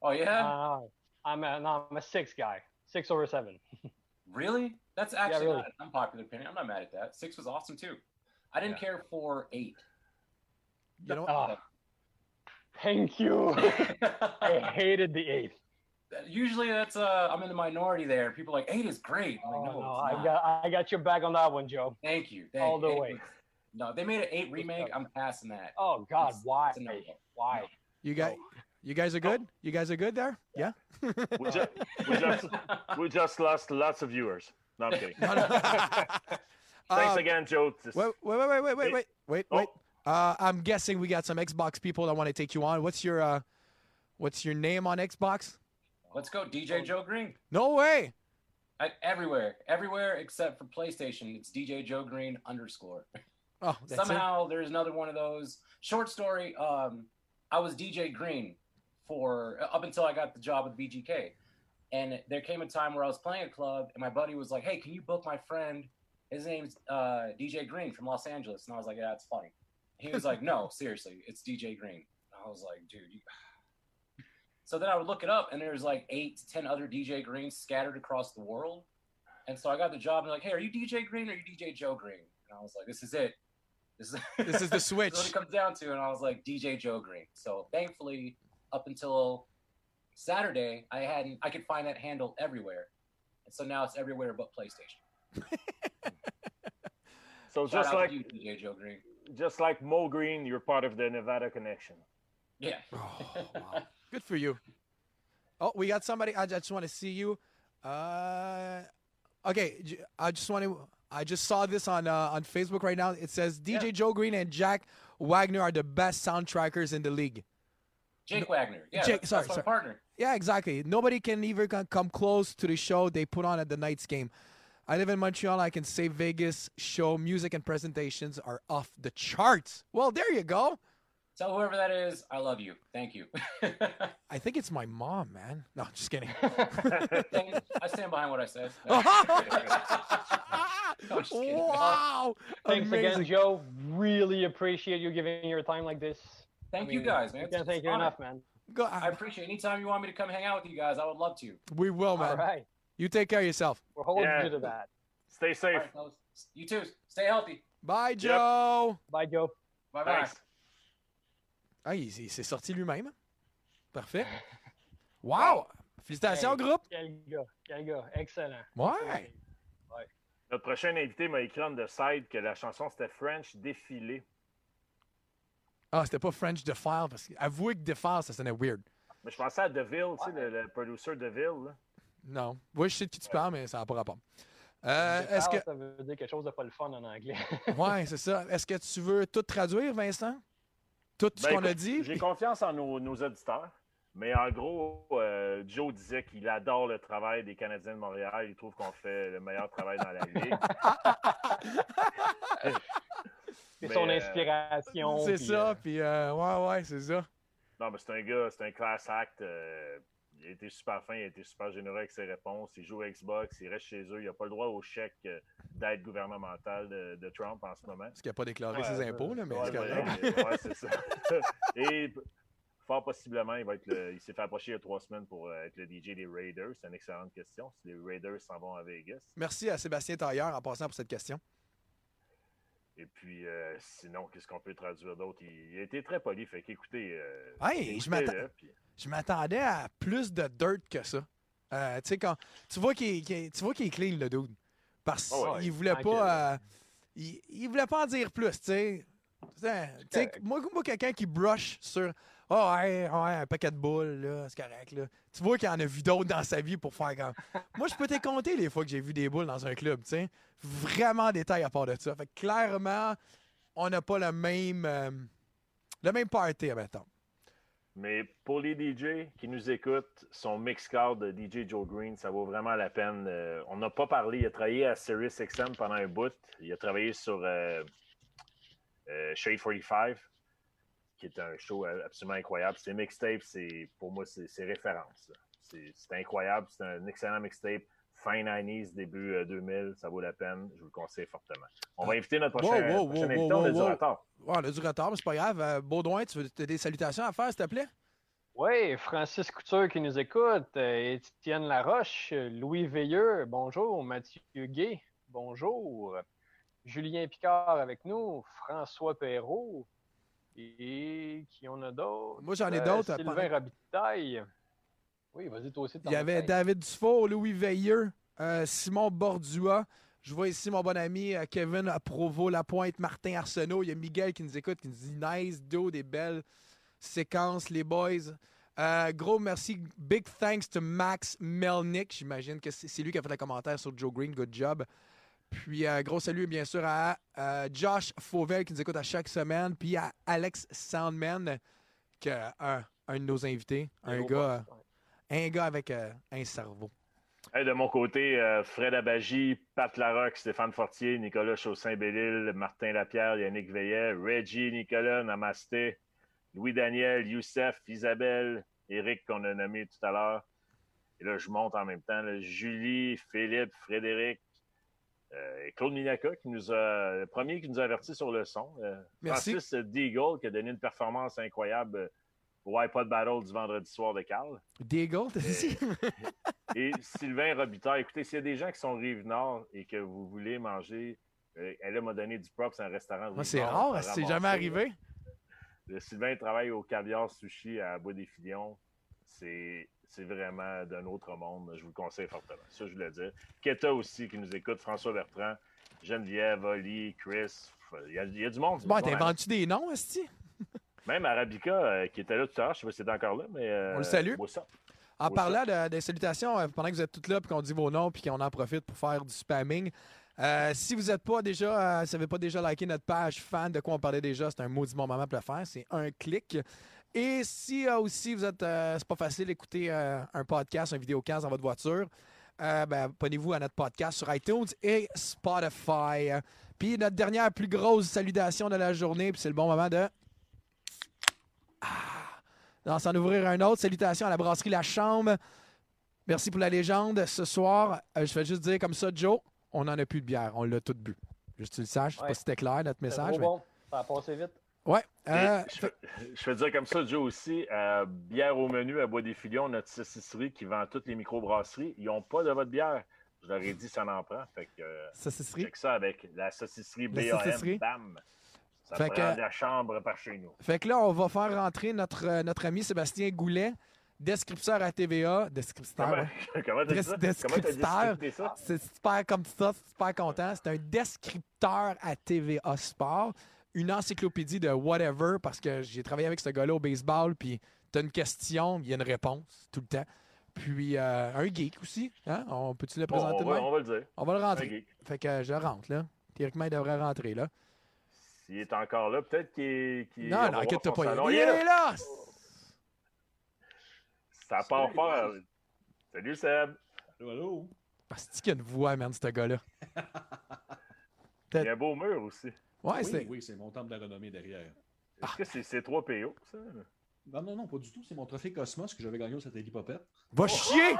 Oh, yeah? Uh, I'm a, no, I'm a six guy. Six over seven. really? That's actually really. not an unpopular opinion. I'm not mad at that. 6 was awesome, too. I didn't Yeah. care for 8. You know, Oh, thank you. I hated the eight. Usually that's uh I'm in the minority there. People are like eight is great. I'm Oh, like, no, no, I got I got your back on that one, Joe. Thank you. Thank all the eight way. was- No, they made an eight remake. I'm passing that. Oh God, It's- why? it's a no-go. Why? you guys, you guys are good. You guys are good there. Yeah. We just, we just we just lost lots of viewers. No, I'm kidding. No, no. Thanks Um, again, Joe. This- Wait, wait, wait, wait, wait, wait, wait, wait, Oh. wait. Uh, I'm guessing we got some Xbox people that want to take you on. What's your uh, what's your name on Xbox? Let's go, DJ Joe Green. No way. I, everywhere, everywhere except for PlayStation, it's DJ Joe Green underscore. Oh, that's it. Somehow there's another one of those. Short story. Um, I was DJ Green for up until I got the job with VGK, and there came a time where I was playing a club, and my buddy was like, "Hey, can you book my friend? His name's uh, DJ Green from Los Angeles." And I was like, "Yeah, that's funny." He was like, "No, seriously, it's DJ Green." And I was like, "Dude." You... So then I would look it up, and there's like eight to ten other DJ Greens scattered across the world. And so I got the job, and they're like, "Hey, are you DJ Green or are you DJ Joe Green?" And I was like, "This is it. This is This is the switch. That's what it comes down to." And I was like, "DJ Joe Green." So thankfully, up until Saturday, I hadn't. I could find that handle everywhere, and so now it's everywhere but PlayStation. So Shout just like you, DJ Joe Green. just like Mo Green, you're part of the Nevada connection. Yeah. Oh, wow. Good for you. Oh, we got somebody. I just want to see you. Uh, okay, I just want to. I just saw this on uh, on Facebook right now. It says DJ Yeah. Joe Green and Jack Wagner are the best soundtrackers in the league. Jake Wagner. Yeah, Jake- that's, sorry, that's sorry. partner. Yeah, exactly. Nobody can even come close to the show they put on at the Knights game. I live in Montreal. I can say Vegas show music and presentations are off the charts. Well, there you go. Tell whoever that is, I love you. Thank you. I think it's my mom, man. No, just kidding. I stand behind what I said. I'm wow. Thanks Amazing. again, Joe. Really appreciate you giving your time like this. Thank I you guys, man. I It's- can't thank you honor. enough, man. Go, I appreciate anytime you want me to come hang out with you guys, I would love to. we will, man. All right, You take care of yourself. we're holding Yeah. you to that. Stay safe. All right, fellas. you too. Stay healthy. Bye, Joe. Bye, Joe. Bye bye. Ah, il, il s'est sorti lui-même. Parfait. Wow. Félicitations, groupe. Quel gars, quel gars, excellent. Ouais. Notre prochain invité m'a écrit on the side que la chanson c'était French Défilé. Ah, c'était pas French Defile parce que avouez que Defile, ça sonnait weird. Mais je pensais à Deville, tu sais, le, le producer Deville. là. Non. Oui, je sais de qui tu parles, mais ça n'a pas rapport. Euh, Est-ce que. Ça veut dire quelque chose de pas le fun en anglais. Ouais, c'est ça. Est-ce que tu veux tout traduire, Vincent? Tout ce Ben, qu'on a dit? J'ai confiance en nos, nos auditeurs. Mais en gros, euh, Joe disait qu'il adore le travail des Canadiens de Montréal. Il trouve qu'on fait le meilleur travail dans la ligue. C'est Mais, son euh, inspiration. C'est ça, euh, puis euh, ouais, ouais, c'est ça. Non, mais c'est un gars, c'est un class act. euh, il a été super fin, il a été super généreux avec ses réponses. Il joue à Xbox, il reste chez eux. Il n'a pas le droit au chèque euh, d'aide gouvernementale de, de Trump en ce moment. Parce qu'il n'a pas déclaré Ouais, ses impôts, là, mais Ouais, c'est ouais, ça. Et fort possiblement, il va être le- il s'est fait approcher il y a trois semaines pour euh, être le DJ des Raiders. C'est une excellente question. Si les Raiders s'en vont à Vegas. Merci à Sébastien Tailleur en passant pour cette question. Et puis, euh, sinon, qu'est-ce qu'on peut traduire d'autre? Il, il a été très poli. Fait qu'écoutez. euh, Hey, je écoutez-le, m'attends- puis- Je m'attendais à plus de dirt que ça. Euh, tu sais, quand. Tu vois qu'il qu'il- tu vois qu'il est clean, le dude. Parce qu'il Oh ouais, voulait pas. euh, il, il voulait pas en dire plus, tu sais. Moi, moi quelqu'un qui brush sur. Oh, ouais, ouais, un paquet de boules, là, c'est correct, là. Tu vois qu'il en a vu d'autres dans sa vie pour faire comme. moi, je peux te compter les fois que j'ai vu des boules dans un club, tu sais. Vraiment détail à part de ça. Fait que clairement, on n'a pas le même. euh, le même party, mettons. Mais pour les DJ qui nous écoutent, son mix card de DJ Joe Green, ça vaut vraiment la peine. Euh, on n'a pas parlé, il a travaillé à Sirius XM pendant un bout. Il a travaillé sur euh, euh, Shade 45, qui est un show absolument incroyable. Ses mixtapes, c'est pour moi, c'est référence. c'est incroyable. C'est un excellent mixtape. Fin 90s, début euh, 2000, ça vaut la peine. Je vous le conseille fortement. On va inviter notre prochain, wow, prochain wow, invité. wow, on a du wow. retard. Ouais, on a du retard, mais c'est pas grave. Euh, Baudouin, tu veux des salutations à faire, s'il te plaît? Oui, Francis Couture qui nous écoute, euh, Étienne Laroche, euh, Louis Veilleux, bonjour, Mathieu Gay, bonjour, Julien Picard avec nous, François Perrault, et qui en a d'autres? Moi, j'en ai Euh, d'autres, Sylvain Robitaille. Oui, vas-y, toi aussi. Il y avait David Dufault, Louis Veilleux, euh, Simon Bordua. Je vois ici mon bon ami euh, Kevin Provo, Lapointe, Martin Arsenault. Il y a Miguel qui nous écoute, qui nous dit nice, do, des belles séquences, les boys. Euh, gros merci, big thanks to Max Melnick. J'imagine que c'est lui qui a fait le commentaire sur Joe Green. Good job. Puis, euh, gros salut, bien sûr, à euh, Josh Fauvel qui nous écoute à chaque semaine. Puis à Alex Soundman, qui est un, un de nos invités. Un gars, un gars avec euh, un cerveau. Hey, de mon côté, euh, Fred Abagie, Pat Larocque, Stéphane Fortier, Nicolas Chaussin-Bellil, Martin Lapierre, Yannick Veillet, Reggie, Nicolas, Namasté, Louis-Daniel, Youssef, Isabelle, Eric qu'on a nommé tout à l'heure. Et là, je monte en même temps. là, Julie, Philippe, Frédéric, euh, et Claude Minaca, qui nous a, le premier qui nous a averti sur le son. Euh, Merci. Francis Deagle, qui a donné une performance incroyable au iPod Battle du vendredi soir de Carl. Deagle, t'as dit? Et Sylvain Robitaille, écoutez, s'il y a des gens qui sont rive nord et que vous voulez manger, euh, elle m'a donné du props à un restaurant. Moi, c'est rare, c'est jamais arrivé. Le Sylvain travaille au caviar sushi à Bois des Filions. C'est c'est vraiment d'un autre monde. Je vous le conseille fortement. Ça, je voulais dire. Keta aussi qui nous écoute, François Bertrand, Geneviève, Oli, Chris. Il y a, il y a du monde. Bon, monde. t'inventes-tu des noms, Esti? Même Arabica, euh, qui était là tout à l'heure, je ne sais pas si c'est encore là, mais. euh, On le salue. En parlant de- des salutations, euh, pendant que vous êtes toutes là, puis qu'on dit vos noms, puis qu'on en profite pour faire du spamming, euh, si vous n'êtes pas déjà, euh, si vous n'avez pas déjà liké notre page fan de quoi on parlait déjà, c'est un maudit bon moment pour le faire. C'est un clic. Et si euh, aussi vous êtes, c'est pas facile d'écouter un podcast, un vidéocast dans votre voiture, ben, abonnez-vous à notre podcast sur iTunes et Spotify. Puis notre dernière plus grosse salutation de la journée, puis c'est le bon moment de d'en s'en ouvrir un autre. Salutations à la brasserie La Chambre. Merci pour la légende. Ce soir, euh, je vais juste dire comme ça, Joe, on n'en a plus de bière. On l'a tout bu. Juste que tu le saches. Je sais Ouais. pas si c'était clair, notre message. mais- bon, ça a passé vite. Ouais. Euh, je, fais dire comme ça, Joe aussi, euh, bière au menu à Bois des Filions, notre saucisserie qui vend toutes les microbrasseries, ils n'ont pas de votre bière. Je leur ai dit, ça en prend. Fait que, euh, saucisserie? ça avec la saucisserie La BAM, saucisserie? bam. Ça Fait prend que- de la chambre par chez nous. Fait que là, on va faire rentrer notre, euh, notre ami Sébastien Goulet, descripteur à TVA. Descripteur, Comment, ouais. t'as descripteur. C'est super comme ça, super content. C'est un descripteur à TVA Sport, une encyclopédie de whatever, parce que j'ai travaillé avec ce gars-là au baseball, puis t'as une question, il y a une réponse tout le temps. Puis euh, un geek aussi, hein? On peut-tu le présenter on, de va, on va le dire. On va le rentrer. Fait que je rentre, là. Théoriquement, il devrait rentrer, là. S'il est encore là, peut-être qu'il est. non, non, son pas. salon. Il Il est là. est là! Ça part fort. Salut Seb. Allô, allô? Ah, c'est qu'il y a une voix, man, ce gars-là. Il y a un beau mur aussi. Ouais, oui, c'est. oui, c'est mon temple de la renommée derrière. Est-ce que c'est C3PO, ça? Non, non, non, pas du tout. C'est mon trophée Cosmos que j'avais gagné au satellite Popette. Va chier!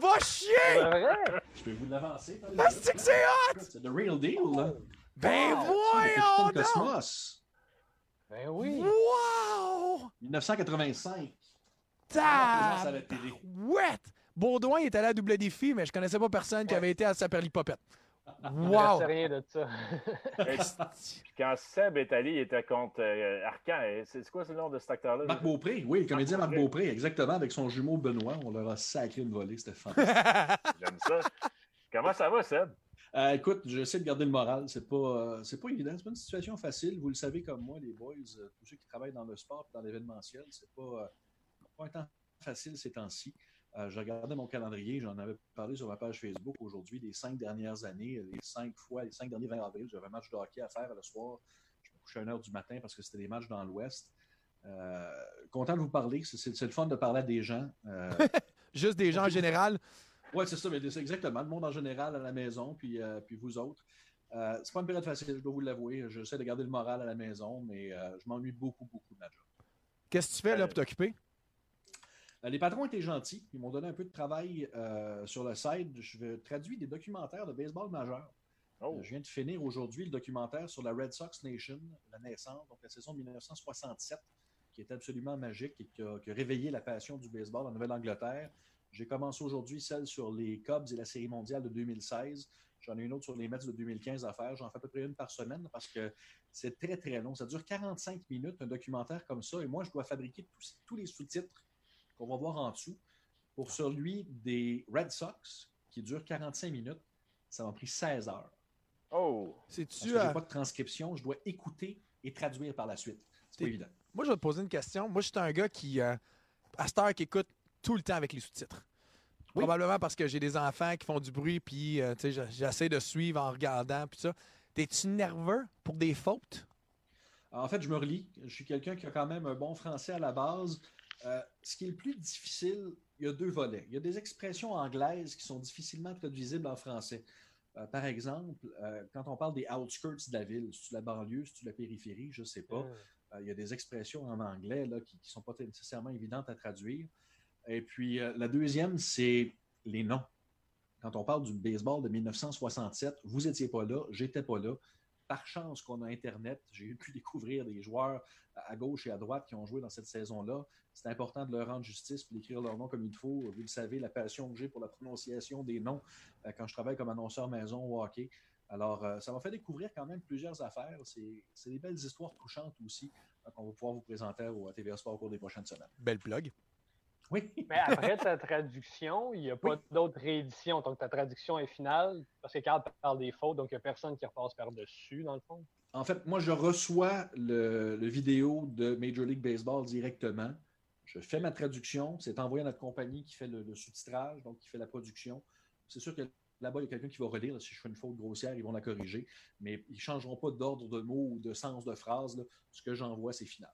Va chier! Vrai? Je peux vous l'avancer. Ah, c'est que c'est hot! C'est the real deal, là. Ben Wow, voyons donc! Cosmos. Ben oui. Wow! 1985. Ta... présence à la télé. Ouais! Baudouin est allé à double défi, mais je connaissais pas personne qui avait été à Saperlipopette. Je Wow! sais rien de ça. Puis quand Seb est allé, il était contre euh, Arcan. C'est c'est quoi ce nom de cet acteur-là? Marc Beaupré, oui, le comédien Marc Beaupré. Beaupré, exactement, avec son jumeau Benoît. On leur a sacré une volée, c'était fantastique. J'aime ça. Comment ça va, Seb? Euh, écoute, j'essaie de garder le moral. C'est pas, euh, c'est pas évident. C'est pas une situation facile. Vous le savez comme moi, les boys, euh, tous ceux qui travaillent dans le sport et dans l'événementiel, c'est pas, pas un temps facile ces temps-ci. Je regardais mon calendrier, j'en avais parlé sur ma page Facebook aujourd'hui, les cinq dernières années, les cinq fois, les cinq derniers 20 avril, j'avais un match de hockey à faire le soir. Je me couchais à 1h du matin parce que c'était des matchs dans l'Ouest. Content de vous parler. C'est, le fun de parler à des gens. Juste des gens en général. Oui, c'est ça, mais c'est exactement. Le monde en général à la maison, puis, euh, puis vous autres. Euh, c'est pas une période facile, je dois vous l'avouer. J'essaie de garder le moral à la maison, mais euh, je m'ennuie beaucoup, beaucoup de ma job. Qu'est-ce que tu fais là pour t'occuper? Euh, les patrons étaient gentils. Ils m'ont donné un peu de travail euh, sur le site. Je vais traduire des documentaires de baseball majeur. Oh, Euh, Je viens de finir aujourd'hui le documentaire sur la Red Sox Nation, la naissance, donc la saison 1967, qui est absolument magique et qui a, qui a réveillé la passion du baseball en Nouvelle-Angleterre. J'ai commencé aujourd'hui celle sur les Cubs et la Série mondiale de 2016. J'en ai une autre sur les Mets de 2015 à faire. J'en fais à peu près une par semaine parce que c'est très, très long. Ça dure 45 minutes, un documentaire comme ça. Et moi, je dois fabriquer tous, tous les sous-titres qu'on va voir en dessous. Pour celui des Red Sox, qui dure 45 minutes, ça m'a pris 16 heures. oh. C'est-tu. euh, pas de transcription, je dois écouter et traduire par la suite. C'est pas évident. Moi, je vais te poser une question. Moi, je suis un gars qui, euh, à cette heure, qui écoute tout le temps avec les sous-titres. Oui. Probablement parce que j'ai des enfants qui font du bruit, puis euh, j'essaie de suivre en regardant, puis ça. T'es-tu nerveux pour des fautes? En fait, je me relis. Je suis quelqu'un qui a quand même un bon français à la base. Euh, ce qui est le plus difficile, il y a deux volets. Il y a des expressions anglaises qui sont difficilement traduisibles en français. Euh, par exemple, euh, quand on parle des outskirts de la ville, c'est-tu la banlieue, c'est-tu la périphérie, je ne sais pas. Euh, il y a des expressions en anglais là, qui ne sont pas nécessairement évidentes à traduire. Et puis, euh, la deuxième, c'est les noms. Quand on parle du baseball de 1967, vous n'étiez pas là, j'étais pas là. Par chance qu'on a Internet, j'ai pu découvrir des joueurs à gauche et à droite qui ont joué dans cette saison-là. C'est important de leur rendre justice et d'écrire leur nom comme il faut. Vous le savez, la passion que j'ai pour la prononciation des noms euh, quand je travaille comme annonceur maison au hockey. Alors, euh, ça m'a fait découvrir quand même plusieurs affaires. C'est des belles histoires touchantes aussi qu'on va pouvoir vous présenter au TVA Sport au cours des prochaines semaines. Belle plug. Oui. Mais après ta traduction, il n'y a pas Oui. d'autres rééditions. Donc ta traduction est finale parce que Carl parle des fautes, donc il n'y a personne qui repasse par-dessus, dans le fond. En fait, moi, je reçois le, le vidéo de Major League Baseball directement. Je fais ma traduction. C'est envoyé à notre compagnie qui fait le, le sous-titrage, donc qui fait la production. C'est sûr que là-bas, il y a quelqu'un qui va relire. là. si je fais une faute grossière, ils vont la corriger. Mais ils ne changeront pas d'ordre de mots ou de sens de phrase. là. Ce que j'envoie, c'est final.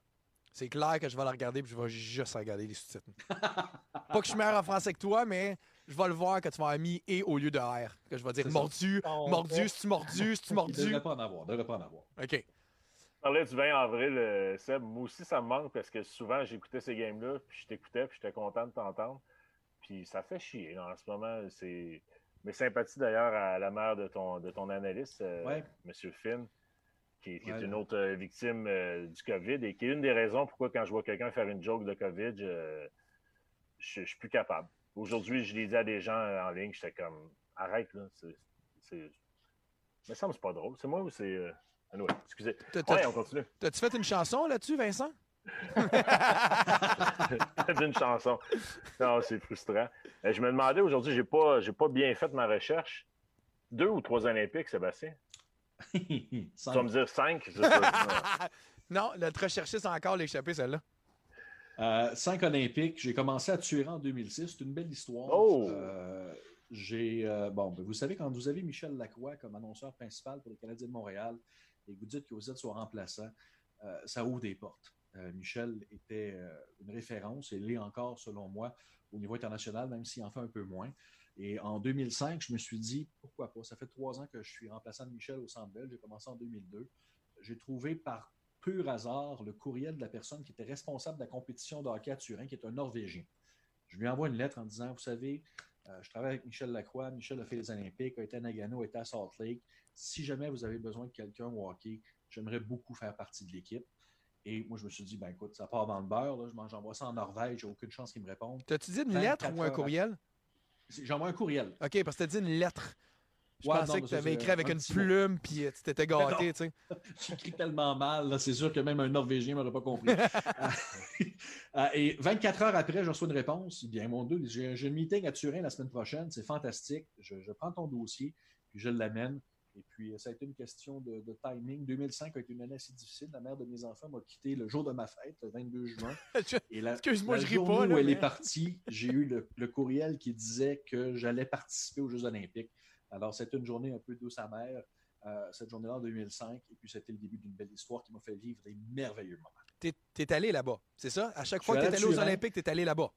C'est clair que je vais la regarder, puis je vais juste regarder les sous-titres. pas que je suis meilleur en français que toi, mais je vais le voir que tu vas avoir mis et au lieu de R. Que je vais dire mordu, On- mordu, si tu mordu, si tu Il ne mordu. devrait pas en avoir. Il devrait pas en avoir. OK. Tu parlais du 20 avril, euh, Seb. Moi aussi, ça me manque parce que souvent, j'écoutais ces games-là, puis je t'écoutais, puis j'étais content de t'entendre. Puis ça fait chier. là, en ce moment, c'est. Mes sympathies d'ailleurs à la mère de ton, de ton analyste, euh, Ouais. M. Finn, qui, qui est une autre euh, victime euh, du COVID et qui est une des raisons pourquoi, quand je vois quelqu'un faire une joke de COVID, je, je, je suis plus capable. Aujourd'hui, je l'ai dit à des gens euh, en ligne, j'étais comme arrête, là. C'est. Mais ça me c'est pas drôle. C'est moi ou c'est. euh, anyway, excusez. Ouais, on continue. T'as-tu fait une chanson là-dessus, Vincent? d'une chanson. Non, c'est frustrant. Je me demandais aujourd'hui, j'ai pas, j'ai pas bien fait ma recherche. Deux ou trois Olympiques, Sébastien? Tu vas me dire cinq? c'est ça. non, notre recherchiste a encore l'échappé, celle-là. Euh, cinq Olympiques. J'ai commencé à tuer en 2006. C'est une belle histoire. Oh! Euh, j'ai euh, bon, ben, vous savez, quand vous avez Michel Lacroix comme annonceur principal pour les Canadiens de Montréal et que vous dites que vous êtes son remplaçant, euh, ça ouvre des portes. Euh, Michel était euh, une référence et l'est encore, selon moi, au niveau international, même s'il en fait un peu moins. Et en 2005, je me suis dit, pourquoi pas? Ça fait trois ans que je suis remplaçant de Michel au Centre Bell. J'ai commencé en 2002. J'ai trouvé par pur hasard le courriel de la personne qui était responsable de la compétition de hockey à Turin, qui est un Norvégien. Je lui envoie une lettre en disant, vous savez, euh, je travaille avec Michel Lacroix. Michel a fait les Olympiques, a été à Nagano, a été à Salt Lake. Si jamais vous avez besoin de quelqu'un au hockey, j'aimerais beaucoup faire partie de l'équipe. Et moi, je me suis dit, ben écoute, ça part dans le beurre. Là. Je j'envoie ça en Norvège, j'ai aucune chance qu'ils me répondent. T'as-tu dit une lettre ou un courriel? J'envoie un courriel. OK, parce que t'as dit une lettre. Je pensais que tu avais écrit avec une plume puis tu t'étais gâté, tu sais. J'écris tellement mal, c'est sûr que même un Norvégien ne m'aurait pas compris. Euh, et 24 heures après, je reçois une réponse. Bien, mon Dieu, j'ai un meeting à Turin la semaine prochaine, c'est fantastique. Je, prends ton dossier, puis je l'amène. Et puis, ça a été une question de, timing. 2005 a été une année assez difficile. La mère de mes enfants m'a quitté le jour de ma fête, le 22 juin. Excuse-moi, je ris pas. Là, où elle est partie, j'ai eu le, courriel qui disait que j'allais participer aux Jeux Olympiques. Alors, c'était une journée un peu douce amère, euh, cette journée-là en 2005. Et puis, c'était le début d'une belle histoire qui m'a fait vivre des merveilleux moments. Tu es, allé là-bas, c'est ça? À chaque fois que tu es allé aux Olympiques, tu es allé là-bas.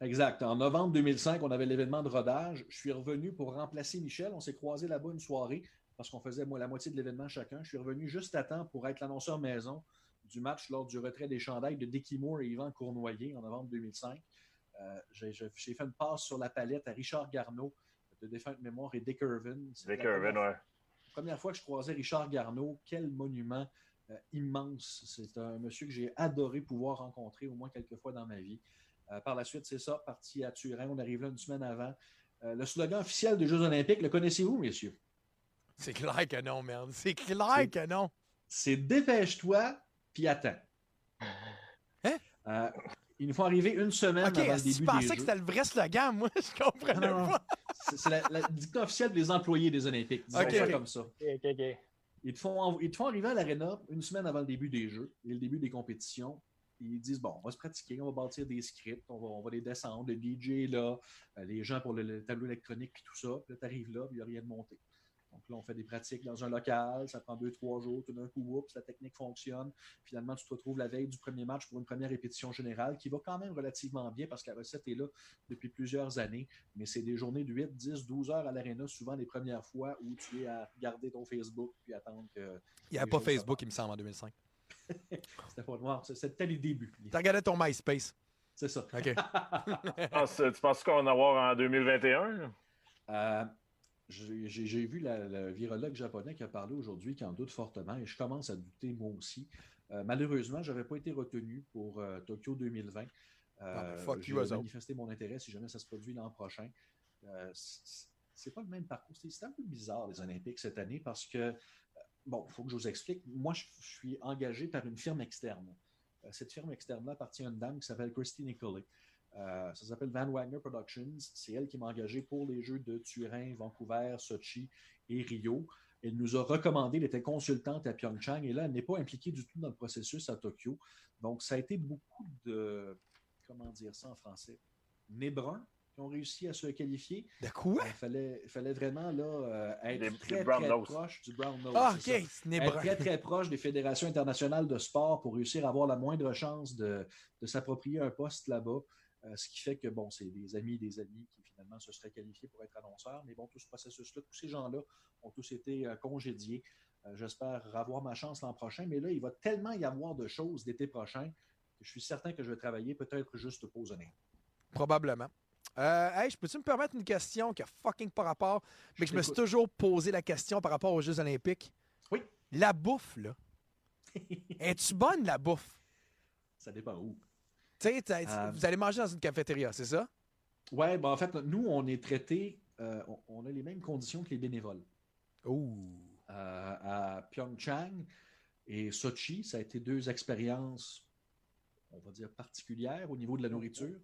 Exact. En novembre 2005, on avait l'événement de rodage. Je suis revenu pour remplacer Michel. On s'est croisé là-bas une soirée parce qu'on faisait la moitié de l'événement chacun. Je suis revenu juste à temps pour être l'annonceur maison du match lors du retrait des chandails de Dickie Moore et Yvan Cournoyer en novembre 2005. Euh, j'ai fait une passe sur la palette à Richard Garneau de défunte mémoire et Dick Irvin. Dick Irvin, ouais. Première fois que je croisais Richard Garneau, quel monument euh, immense. C'est un monsieur que j'ai adoré pouvoir rencontrer au moins quelques fois dans ma vie. Euh, par la suite, c'est ça, parti à Turin. On arrive là une semaine avant. Le slogan officiel des Jeux Olympiques, le connaissez-vous, messieurs? C'est clair que non, merde. C'est clair que non. C'est dépêche-toi, puis attends. Hein? il nous faut arriver une semaine avant le début tu pensais que c'était le vrai slogan, moi, je comprenais pas. C'est la, la dictée officielle des employés des Olympiques. Ok, comme ça. Ils te, font, ils te font arriver à l'aréna une semaine avant le début des jeux et le début des compétitions. Ils disent bon, on va se pratiquer, on va bâtir des scripts, on va, on va les descendre, le DJ là, euh, les gens pour le, tableau électronique et tout ça. Puis là, tu arrives là, il n'y a rien de monté. Donc là, on fait des pratiques dans un local, ça prend deux, trois jours, tout d'un coup, oups, la technique fonctionne. Finalement, tu te retrouves la veille du premier match pour une première répétition générale qui va quand même relativement bien parce que la recette est là depuis plusieurs années. Mais c'est des journées de 8, 10, 12 heures à l'aréna, souvent les premières fois où tu es à regarder ton Facebook puis attendre que. Il n'y avait pas Facebook, il me semble, en 2005. C'était pas noir, c'était les débuts. Tu regardais ton MySpace. C'est ça. OK. tu penses qu'on va en avoir en 2021? Euh, j'ai vu le virologue japonais qui a parlé aujourd'hui, qui en doute fortement, et je commence à douter moi aussi. Euh, malheureusement, je n'avais pas été retenu pour euh, Tokyo 2020. Euh, ah, je vais manifester mon intérêt si jamais ça se produit l'an prochain. Euh, c'est pas le même parcours. C'est un peu bizarre, les Olympiques, cette année, parce que, bon, il faut que je vous explique. Moi, je, suis engagé par une firme externe. cette firme externe-là appartient à une dame qui s'appelle Christine Nicolay. Euh, ça s'appelle Van Wagner Productions. C'est elle qui m'a engagé pour les Jeux de Turin, Vancouver, Sochi et Rio. Elle nous a recommandé, elle était consultante à Pyeongchang et là, elle n'est pas impliquée du tout dans le processus à Tokyo. Donc, ça a été beaucoup de, comment dire ça en français, nébrun qui ont réussi à se qualifier. De quoi? Il fallait, fallait vraiment là, euh, être très, très proche du brown nose. Ah, Être très, très proche des fédérations internationales de sport pour réussir à avoir la moindre chance de, de s'approprier un poste là-bas. Euh, ce qui fait que, bon, c'est des amis des amis qui finalement se seraient qualifiés pour être annonceurs. Mais bon, tout ce processus-là, tous ces gens-là ont tous été euh, congédiés. Euh, j'espère avoir ma chance l'an prochain. Mais là, il va tellement y avoir de choses l'été prochain que je suis certain que je vais travailler peut-être juste pour honneur. Probablement. hey, je peux-tu me permettre une question qui a fucking pas rapport, mais je, je me suis toujours posé la question par rapport aux Jeux Olympiques? Oui. La bouffe, là. Es-tu bonne, la bouffe? Ça dépend où. Tu sais, euh, vous allez manger dans une cafétéria, c'est ça? Oui, ben en fait, nous, on est traités, euh, on, a les mêmes conditions que les bénévoles. Oh. à Pyeongchang et Sochi, ça a été deux expériences, on va dire, particulières au niveau de la nourriture.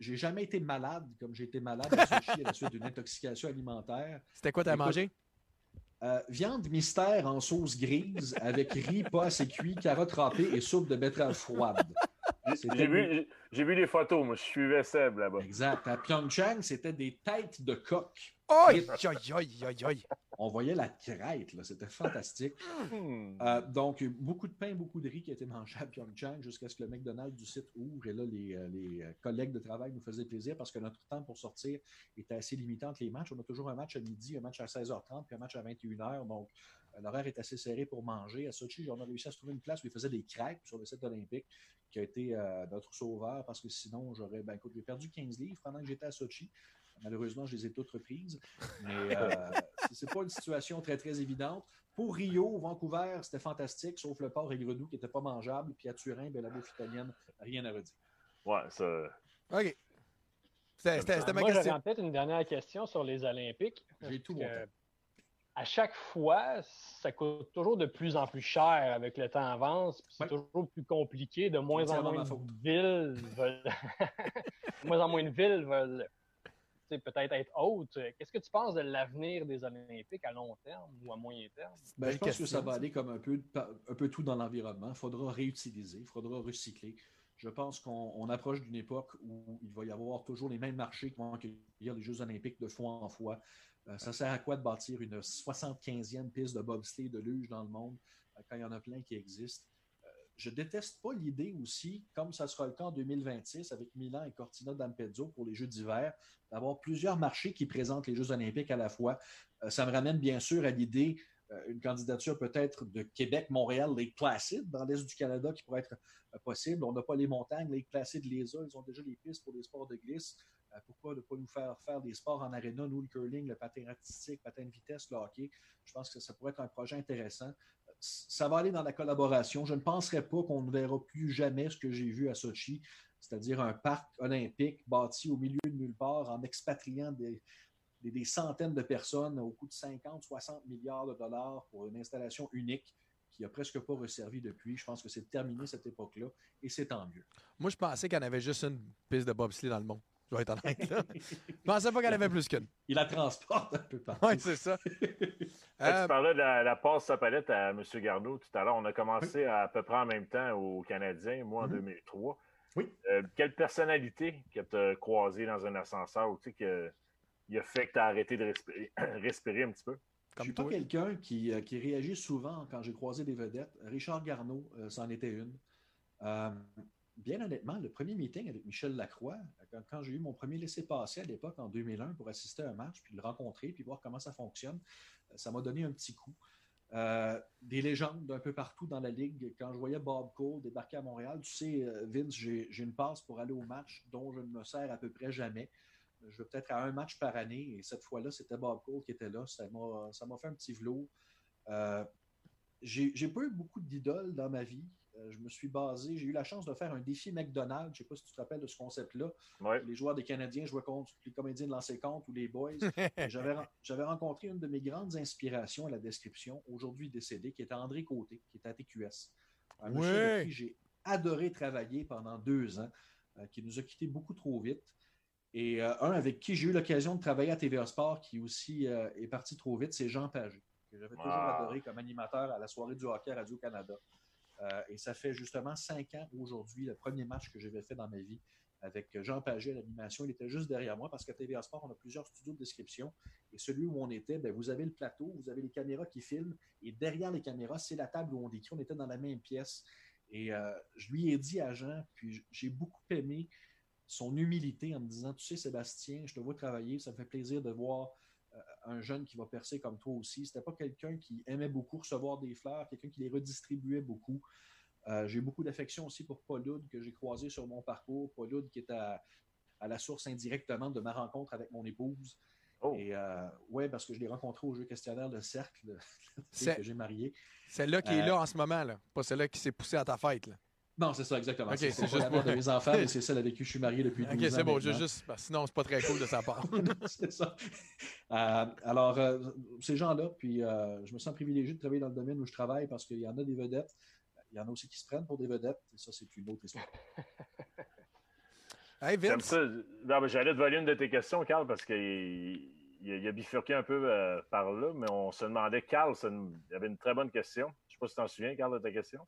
J'ai jamais été malade comme j'ai été malade à Sochi à la suite d'une intoxication alimentaire. C'était quoi tu as mangé? viande mystère en sauce grise avec riz pas assez cuit, carottes râpées et soupe de betterave froide. J'ai vu, vu, les photos, moi, je suivais Seb là-bas. Exact. À Pyeongchang, c'était des têtes de coq. Aïe, aïe, aïe, aïe, on voyait la crête, là, c'était fantastique. Hmm. Euh, donc, beaucoup de pain, beaucoup de riz qui a été mangé à Pyeongchang jusqu'à ce que le McDonald's du site ouvre. Et là, les, euh, les, euh, collègues de travail nous faisaient plaisir parce que notre temps pour sortir était assez limité entre les matchs. On a toujours un match à midi, un match à 16h30, puis un match à 21h. Donc, l'horaire est assez serré pour manger. À Sochi, on a réussi à se trouver une place où ils faisaient des crêpes sur le site olympique, qui a été euh, notre sauveur parce que sinon, j'aurais. Ben, écoute, j'ai perdu 15 livres pendant que j'étais à Sochi. Malheureusement, je les ai toutes reprises. Mais euh, c'est- pas une situation très, très évidente. Pour Rio, Vancouver, c'était fantastique, sauf le port et Gredou qui n'était pas mangeable. Puis à Turin, ben, la bouffe italienne, rien à redire. Ouais, ça. OK. C'était ma Moi, j'aurais question. peut-être une dernière question sur les Olympiques. J'ai tout mon temps. À chaque fois, ça coûte toujours de plus en plus cher avec le temps avance. puis C'est Ouais. toujours plus compliqué. De moins en moins de villes veulent. de moins en moins de villes veulent tu sais, peut-être être hautes. Qu'est-ce que tu penses de l'avenir des Olympiques à long terme ou à moyen terme? Ben, je pense que ça va aller comme un peu, un peu tout dans l'environnement. Il faudra réutiliser, il faudra recycler. Je pense qu'on on approche d'une époque où il va y avoir toujours les mêmes marchés qui vont accueillir les Jeux olympiques de fois en fois. Euh, ça sert à quoi de bâtir une 75e piste de bobsleigh de luge dans le monde euh, quand il y en a plein qui existent? Euh, je déteste pas l'idée aussi, comme ça sera le cas en 2026 avec Milan et Cortina d'Ampezzo pour les Jeux d'hiver, d'avoir plusieurs marchés qui présentent les Jeux olympiques à la fois. Ça me ramène bien sûr à l'idée une candidature peut-être de Québec, Montréal, Lake Placid, dans l'est du Canada qui pourrait être possible. On n'a pas les montagnes, Lake Placid les a, ils ont déjà les pistes pour les sports de glisse. Euh, pourquoi ne pas nous faire faire des sports en aréna, nous, le curling, le patin artistique, patin de vitesse, le hockey? Je pense que ça pourrait être un projet intéressant. Euh, Ça va aller dans la collaboration. Je ne penserais pas qu'on ne verra plus jamais ce que j'ai vu à Sochi, c'est-à-dire un parc olympique bâti au milieu de nulle part en expatriant des, des, des centaines de personnes au coût de 50, 60 milliards de dollars pour une installation unique qui n'a presque pas resservi depuis. Je pense que c'est terminé cette époque-là et c'est tant mieux. Moi, je pensais qu'il y en avait juste une piste de bobsleigh dans le monde. Je vais être honnête. Là. Je pensais pas en avait plus qu'une. Il la transporte un peu partout. Oui, c'est ça. Euh, tu parlais de la, la passe sa palette à M. Garneau tout à l'heure. On a commencé à, à peu près en même temps aux Canadiens, moi en Mhm. 2003. Oui. Euh, quelle personnalité que tu as croisée dans un ascenseur ou tu sais, que, il a fait que tu as arrêté de respirer, respirer un petit peu? Je comme suis pas toi. quelqu'un qui, euh, qui réagit souvent quand j'ai croisé des vedettes. Richard Garneau, euh, c'en était une. Euh, bien honnêtement, le premier meeting avec Michel Lacroix, euh, quand, j'ai eu mon premier laissez-passer à l'époque en 2001 pour assister à un match, puis le rencontrer, puis voir comment ça fonctionne, euh, ça m'a donné un petit coup. Euh, des légendes d'un peu partout dans la ligue. Quand je voyais Bob Cole débarquer à Montréal, tu sais, Vince, j'ai une passe pour aller au match dont je ne me sers à peu près jamais. Je vais peut-être à un match par année et cette fois-là, c'était Bob Cole qui était là. Ça m'a fait un petit velours. J'ai pas eu beaucoup d'idoles dans ma vie. Euh, je me suis basé, j'ai eu la chance de faire un défi McDonald's. Je sais pas si tu te rappelles de ce concept-là. Ouais. Les joueurs des Canadiens jouaient contre les comédiens de lancer compte ou les boys. J'avais ren- j'avais rencontré une de mes grandes inspirations à la description, aujourd'hui décédé, qui était André Côté, qui était à TQS. Un monsieur Ouais. avec qui j'ai adoré travailler pendant deux ans, euh, qui nous a quittés beaucoup trop vite. Et euh, un avec qui j'ai eu l'occasion de travailler à TVA Sport, qui aussi euh, est parti trop vite, c'est Jean Pagé, que j'avais toujours Wow. adoré comme animateur à la soirée du hockey à Radio-Canada. Euh, et ça fait justement cinq ans aujourd'hui, le premier match que j'avais fait dans ma vie avec Jean Pagé à l'animation. Il était juste derrière moi parce qu'à TVA Sport, on a plusieurs studios de description. Et celui où on était, ben, vous avez le plateau, vous avez les caméras qui filment. Et derrière les caméras, c'est la table où on décrit. On était dans la même pièce. Et euh, je lui ai dit à Jean, puis j'ai beaucoup aimé son humilité en me disant, tu sais, Sébastien, je te vois travailler, ça me fait plaisir de voir un jeune qui va percer comme toi aussi. C'était pas quelqu'un qui aimait beaucoup recevoir des fleurs, quelqu'un qui les redistribuait beaucoup. Euh, j'ai beaucoup d'affection aussi pour Paul Hood, que j'ai croisé sur mon parcours. Paul Hood, qui est à, à la source indirectement de ma rencontre avec mon épouse. Oh. Et euh, ouais, parce que je l'ai rencontré au jeu questionnaire de cercle que j'ai marié. Celle-là qui est Euh, là en ce moment, là. pas celle-là qui s'est poussée à ta fête. Là. Non, c'est ça, exactement. Ok, c'est juste pour- de mes enfants, mais c'est celle avec qui je suis marié depuis 12 Ok, ans. c'est bon, je juste. parce que sinon, c'est pas très cool de sa part. c'est ça. Euh, alors, euh, ces gens-là, puis euh, je me sens privilégié de travailler dans le domaine où je travaille parce qu'il y en a des vedettes. Il y en a aussi qui se prennent pour des vedettes, et ça, c'est une autre histoire. hey, J'aime Vince. ça. Non, mais J'allais te voler une de tes questions, Carl, parce qu'il il, il a bifurqué un peu euh, par là, mais on se demandait, Carl, il avait une très bonne question. Je ne sais pas si tu t'en souviens, Carl, de ta question.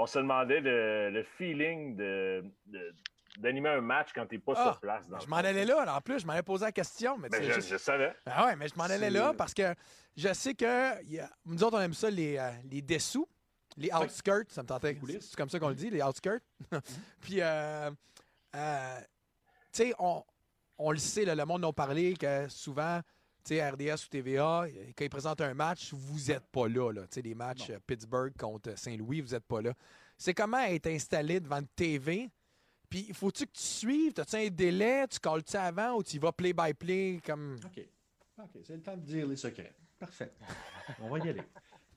On se demandait le, le feeling de, de- d'animer un match quand t'es pas Ah, sur place. dans Je m'en allais là. En plus, je m'avais posé la question. Mais Ben, je, juste- je savais. Ah ouais, mais je m'en allais là parce que je sais que a- nous autres, on aime ça, les, euh, les dessous, les outskirts. Ça me tentait. C'est comme ça qu'on le dit, les outskirts. Puis, euh, euh, tu sais, on, on le sait, là, le monde nous a parlé que souvent, RDS ou TVA, quand ils présentent un match, vous n'êtes pas là. là. Les matchs Non. euh, Pittsburgh contre Saint-Louis, vous n'êtes pas là. C'est comment être installé devant une TV. Puis, faut-tu que tu suives? T'as-tu un délai? Tu calls-tu avant ou tu y vas play-by-play comme. OK. OK, c'est le temps de dire les secrets. Parfait. On va y aller.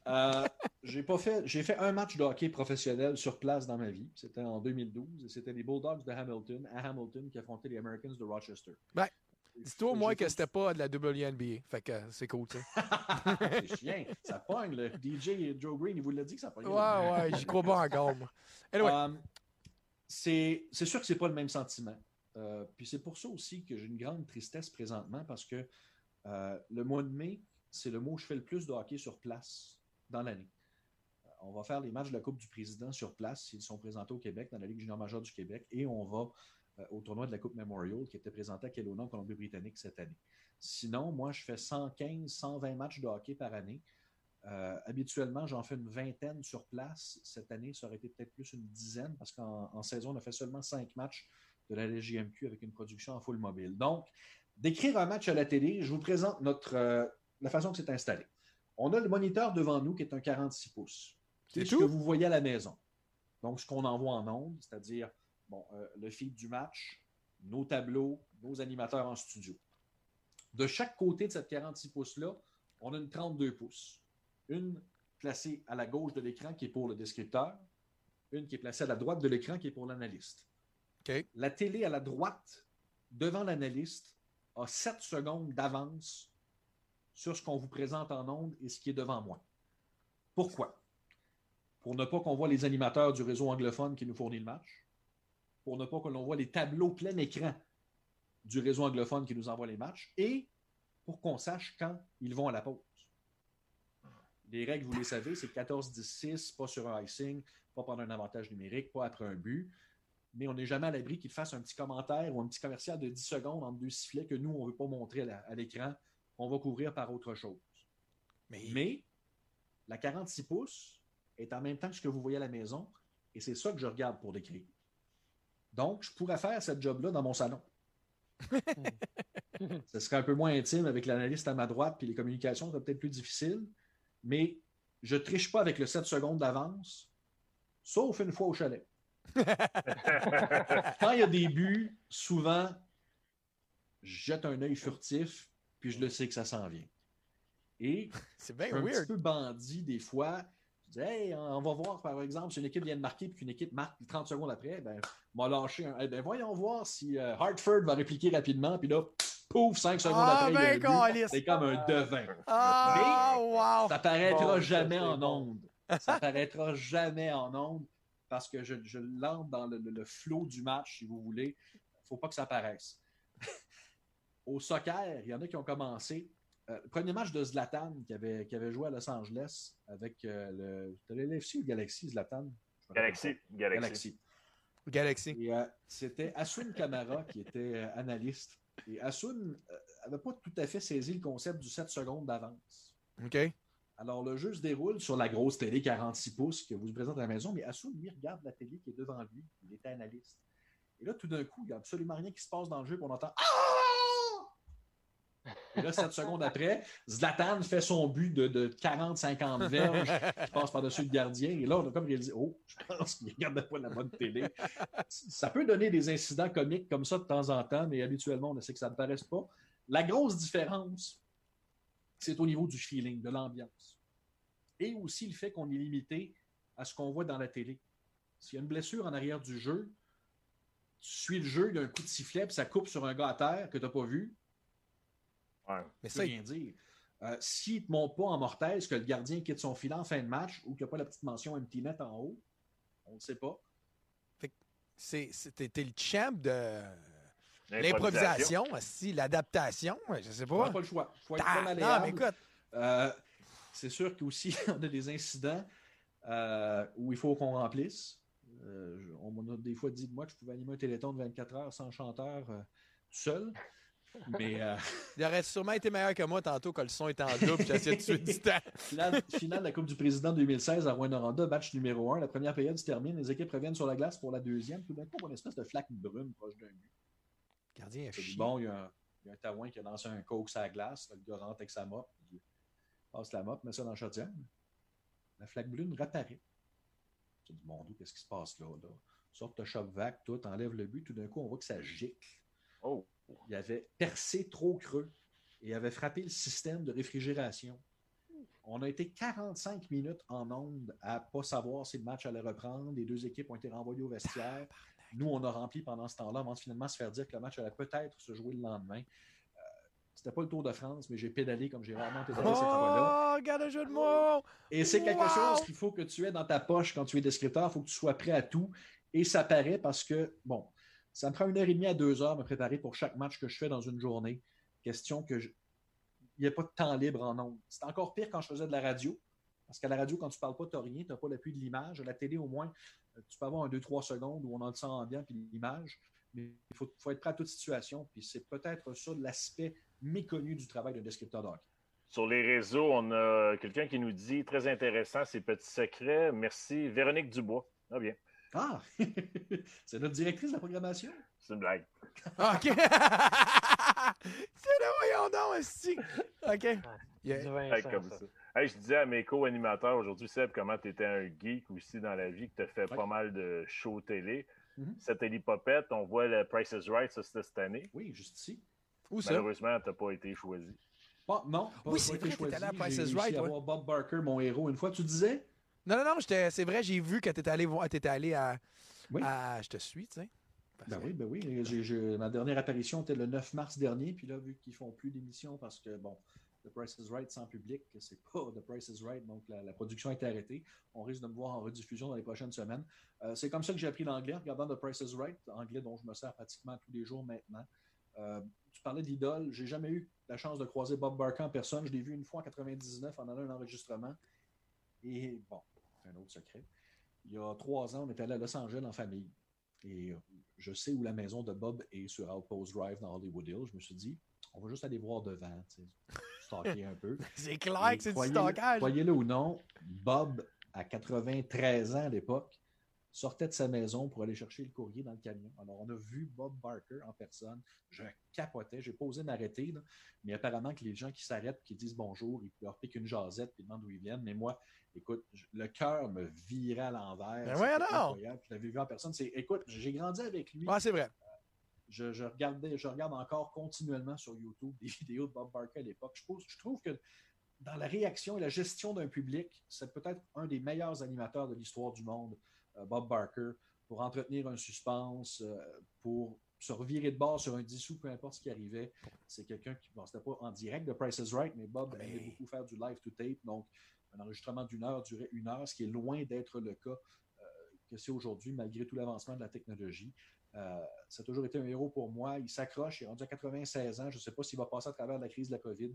Euh, j'ai pas fait, j'ai fait un match de hockey professionnel sur place dans ma vie. C'était en 2012 et c'était les Bulldogs de Hamilton à Hamilton qui affrontaient les Americans de Rochester. Ben, Dis-toi au moins que c'était pas de la WNBA. Fait que c'est cool, tu sais. c'est chien, ça pogne. Le DJ Joe Green, il vous l'a dit que ça pogne. Ouais, ouais, j'y crois pas encore, moi. Anyway, Euh, c'est sûr que c'est pas le même sentiment. Euh, puis c'est pour ça aussi que j'ai une grande tristesse présentement parce que euh, le mois de mai, c'est le mois où je fais le plus de hockey sur place dans l'année. Euh, on va faire les matchs de la Coupe du Président sur place s'ils sont présentés au Québec, dans la Ligue junior majeure du Québec, et on va euh, au tournoi de la Coupe Memorial qui était présenté à Kelowna, en Colombie-Britannique cette année. Sinon, moi, je fais 115, 120 matchs de hockey par année. Euh, habituellement, j'en fais une vingtaine sur place. Cette année, ça aurait été peut-être plus une dizaine parce qu'en en saison, on a fait seulement cinq matchs de la LGMQ avec une production en full mobile. Donc, d'écrire un match à la télé, je vous présente notre, euh, la façon que c'est installé. On a le moniteur devant nous qui est un 46 pouces. C'est ce tout? que vous voyez à la maison. Donc, ce qu'on envoie en ondes, c'est-à-dire bon, euh, le feed du match, nos tableaux, nos animateurs en studio. De chaque côté de cette 46 pouces-là, on a une 32 pouces. Une placée à la gauche de l'écran qui est pour le descripteur, une qui est placée à la droite de l'écran qui est pour l'analyste. La télé à la droite, devant l'analyste, a 7 secondes d'avance sur ce qu'on vous présente en ondes et ce qui est devant moi. Pourquoi? Pour ne pas qu'on voit les animateurs du réseau anglophone qui nous fournit le match, pour ne pas que l'on voit les tableaux plein écran du réseau anglophone qui nous envoie les matchs, et pour qu'on sache quand ils vont à la pause. Les règles, vous les savez, c'est 14-10-6, pas sur un icing, pas pendant un avantage numérique, pas après un but. Mais on n'est jamais à l'abri qu'ils fassent un petit commentaire ou un petit commercial de 10 secondes entre deux sifflets que nous, on ne veut pas montrer à l'écran, qu'on va couvrir par autre chose. mais, Mais la 46 pouces est en même temps que ce que vous voyez à la maison, et c'est ça que je regarde pour décrire. Donc, je pourrais faire cette job-là dans mon salon. Ce serait un peu moins intime avec l'analyste à ma droite, puis les communications seraient peut-être plus difficiles, mais je triche pas avec le 7 secondes d'avance, sauf une fois au chalet. Quand il y a des buts, souvent, je jette un œil furtif, puis je le sais que ça s'en vient. Et c'est bien je suis un weird. petit peu bandit des fois. Je dis, hey, on va voir, par exemple, si une équipe vient de marquer puis qu'une équipe marque 30 secondes après, ben, m'a lâché un. Eh ben, voyons voir si euh, Hartford va répliquer rapidement, puis là, pouf, 5 secondes Ah, après, il y a ben, le but. câlisse. C'est comme un devin. Ah, wow! Ça paraîtra Bon, jamais en bon. ondes. Ça paraîtra jamais en ondes parce que je, je l'entre dans le, le, le flot du match, si vous voulez. Il ne faut pas que ça paraisse. Au soccer, il y en a qui ont commencé. Euh, le premier match de Zlatan qui avait, qui avait joué à Los Angeles avec euh, le. C'était l'LFC ou Galaxy, Zlatan? Galaxy. Galaxy. Galaxy. Galaxy. Et euh, c'était Asun Kamara qui était euh, analyste. Et Asun n'avait pas tout à fait saisi le concept du 7 secondes d'avance. OK. Alors, le jeu se déroule sur la grosse télé 46 pouces que vous présente à la maison, mais Asun, lui, regarde la télé qui est devant lui. Il est analyste. Et là, tout d'un coup, il n'y a absolument rien qui se passe dans le jeu, puis on entend Ah! Et là, 7 secondes après, Zlatan fait son but de, de 40-50 verges qui passe par-dessus le gardien. Et là, on a comme réalisé Oh, je pense qu'il ne regardait pas la bonne télé. Ça peut donner des incidents comiques comme ça de temps en temps, mais habituellement, on sait que ça ne paraisse pas. La grosse différence, c'est au niveau du feeling, de l'ambiance. Et aussi le fait qu'on est limité à ce qu'on voit dans la télé. S'il y a une blessure en arrière du jeu, tu suis le jeu, il y a un coup de sifflet, puis ça coupe sur un gars à terre que tu n'as pas vu, Ouais. Mais ça rien dire. Euh, S'il ne te montre pas en mortaise que le gardien quitte son filet en fin de match ou qu'il n'y a pas la petite mention empty net en haut, on ne sait pas. t'es, le champ de L'improvisation. si l'adaptation, je sais On n'a pas. pas le choix. Il faut être Ah, non, malléable. mais écoute, Euh, c'est sûr qu'aussi, on a des incidents euh, où il faut qu'on remplisse. Euh, on m'a des fois dit de moi que je pouvais animer un téléthon de 24 heures sans chanteur tout seul. Mais euh, Il aurait sûrement été meilleur que moi tantôt quand le son était en double. J'ai essayé de tuer du temps. finale, finale de la Coupe du Président 2016 à Rwanda, match numéro 1. La première période se termine, les équipes reviennent sur la glace pour la deuxième. Tout d'un coup, on a une espèce de flaque brune proche d'un but. Le gardien chié. bon, il y, a un, il y a un taouin qui a lancé un coke sur la glace. Le gars rentre avec sa mop. Il passe la mop, met ça dans la chaudière. La flaque brune réapparaît. Je dis, mon Dieu, qu'est-ce qui se passe là? là? Sorte de choc vac, tout, enlève le but. Tout d'un coup, on voit que ça gicle. Oh, Il avait percé trop creux et avait frappé le système de réfrigération. On a été 45 minutes en onde à ne pas savoir si le match allait reprendre. Les deux équipes ont été renvoyées au vestiaire. Nous, on a rempli pendant ce temps-là avant de finalement se faire dire que le match allait peut-être se jouer le lendemain. Euh, C'était pas le Tour de France, mais j'ai pédalé comme j'ai rarement pédalé cette fois-là. Oh, regarde le jeu de mots! Et c'est quelque Wow! chose qu'il faut que tu aies dans ta poche quand tu es descripteur. Il faut que tu sois prêt à tout. Et ça paraît parce que, bon, ça me prend une heure et demie à deux heures me préparer pour chaque match que je fais dans une journée. Question que je... il n'y a pas de temps libre en ondes. C'est encore pire quand je faisais de la radio. Parce qu'à la radio, quand tu ne parles pas, tu n'as rien, tu n'as pas l'appui de l'image. À la télé, au moins, euh, tu peux avoir un 2-3 secondes où on a le son ambiant puis l'image. Mais il faut, être prêt à toute situation. Puis c'est peut-être ça l'aspect méconnu du travail d'un descripteur de hockey. Sur les réseaux, on a quelqu'un qui nous dit très intéressant, ces petits secrets. Merci. Véronique Dubois. Ah bien, Ah! c'est notre directrice de la programmation? c'est une blague. Ah, OK. c'est le voyons donc, esti. OK. Il y a- Du Hey, Vincent, comme ça. ça. Hey, je disais à mes co-animateurs aujourd'hui, Seb, comment tu étais un geek aussi dans la vie, que tu as fait Ouais. pas mal de shows télé. Mhm. Cette Popette, on voit le Price is Right, ça c'était cette année. Oui, juste ici. Où ça? Malheureusement, tu n'as pas été choisi. Pas- non, pas, Oui, pas c'est été vrai, choisi. allé à Price is Right, ouais. Bob Barker, mon héros, une fois. Tu disais? Non, non, non, c'est vrai, j'ai vu que tu étais allé voir, t'étais allé à, Oui. à- Je te suis, tu sais. Ben oui, ben oui. Ma dernière apparition était le 9 mars dernier. Puis là, vu qu'ils font plus d'émissions parce que, bon, The Price is Right sans public, c'est pas The Price is Right, donc la, la production a été arrêtée. On risque de me voir en rediffusion dans les prochaines semaines. Euh, c'est comme ça que j'ai appris l'anglais, en regardant The Price is Right, anglais dont je me sers pratiquement tous les jours maintenant. Euh, tu parlais d'idole. J'ai jamais eu la chance de croiser Bob Barker en personne. Je l'ai vu une fois en 99 en allant à un enregistrement. Et bon, un autre secret. Il y a trois ans, on était allé à Los Angeles en famille. Et euh, je sais où la maison de Bob est sur Outpost Drive dans Hollywood Hills. Je me suis dit, on va juste aller voir devant, stalker un peu. C'est clair Et que c'est du stockage. Croyez-le ou non, Bob, à 93 ans à l'époque, sortait de sa maison pour aller chercher le courrier dans le camion. Alors, on a vu Bob Barker en personne. Je capotais. J'ai pas osé m'arrêter. Mais apparemment que les gens qui s'arrêtent qui disent bonjour, ils leur piquent une jasette puis ils demandent d'où ils viennent. Mais moi, écoute, le cœur me virait à l'envers. Ben incroyable. Je l'avais vu en personne. C'est, écoute, j'ai grandi avec lui Ouais, c'est vrai. je, je regardais, je regarde encore continuellement sur YouTube des vidéos de Bob Barker à l'époque. Je, trouve- je trouve que dans la réaction et la gestion d'un public, c'est peut-être un des meilleurs animateurs de l'histoire du monde, euh, Bob Barker, pour entretenir un suspense, euh, pour se revirer de bord sur un dissous, peu importe ce qui arrivait. C'est quelqu'un qui, bon, c'était pas en direct de Price is Right, mais Bob Mais- aimait beaucoup faire du live to tape, donc un enregistrement d'une heure durait une heure, ce qui est loin d'être le cas euh, que c'est aujourd'hui, malgré tout l'avancement de la technologie. Euh, ça a toujours été un héros pour moi. Il s'accroche, il est rendu à 96 ans. Je ne sais pas s'il va passer à travers la crise de la COVID,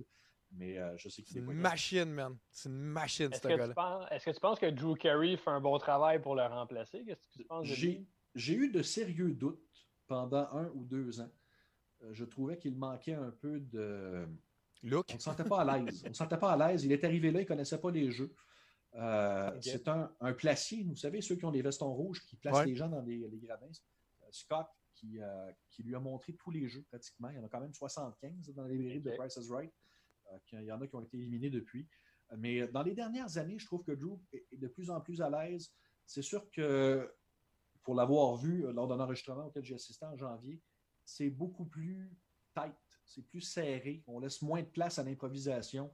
mais euh, je sais qu'il est une machine, man. C'est une machine, Est-ce ce que, penses, est-ce que tu penses que Drew Carey fait un bon travail pour le remplacer? Qu'est-ce que tu penses de J'ai eu de sérieux doutes pendant un ou deux ans. Euh, je trouvais qu'il manquait un peu de. Look. On ne se sentait pas à l'aise. On ne se sentait pas à l'aise. Il est arrivé là, il ne connaissait pas les jeux. Euh. C'est un, un placier, vous savez, ceux qui ont des vestons rouges, qui placent Ouais. les gens dans les, les gradins. Euh, Scott, qui, euh, qui lui a montré tous les jeux pratiquement. Il y en a quand même 75 dans la librairie de. Price is Right. Euh, il y en a qui ont été éliminés depuis. Mais dans les dernières années, je trouve que Drew est de plus en plus à l'aise. C'est sûr que pour l'avoir vu lors d'un enregistrement auquel j'ai assisté en janvier, c'est beaucoup plus tight, c'est plus serré. On laisse moins de place à l'improvisation.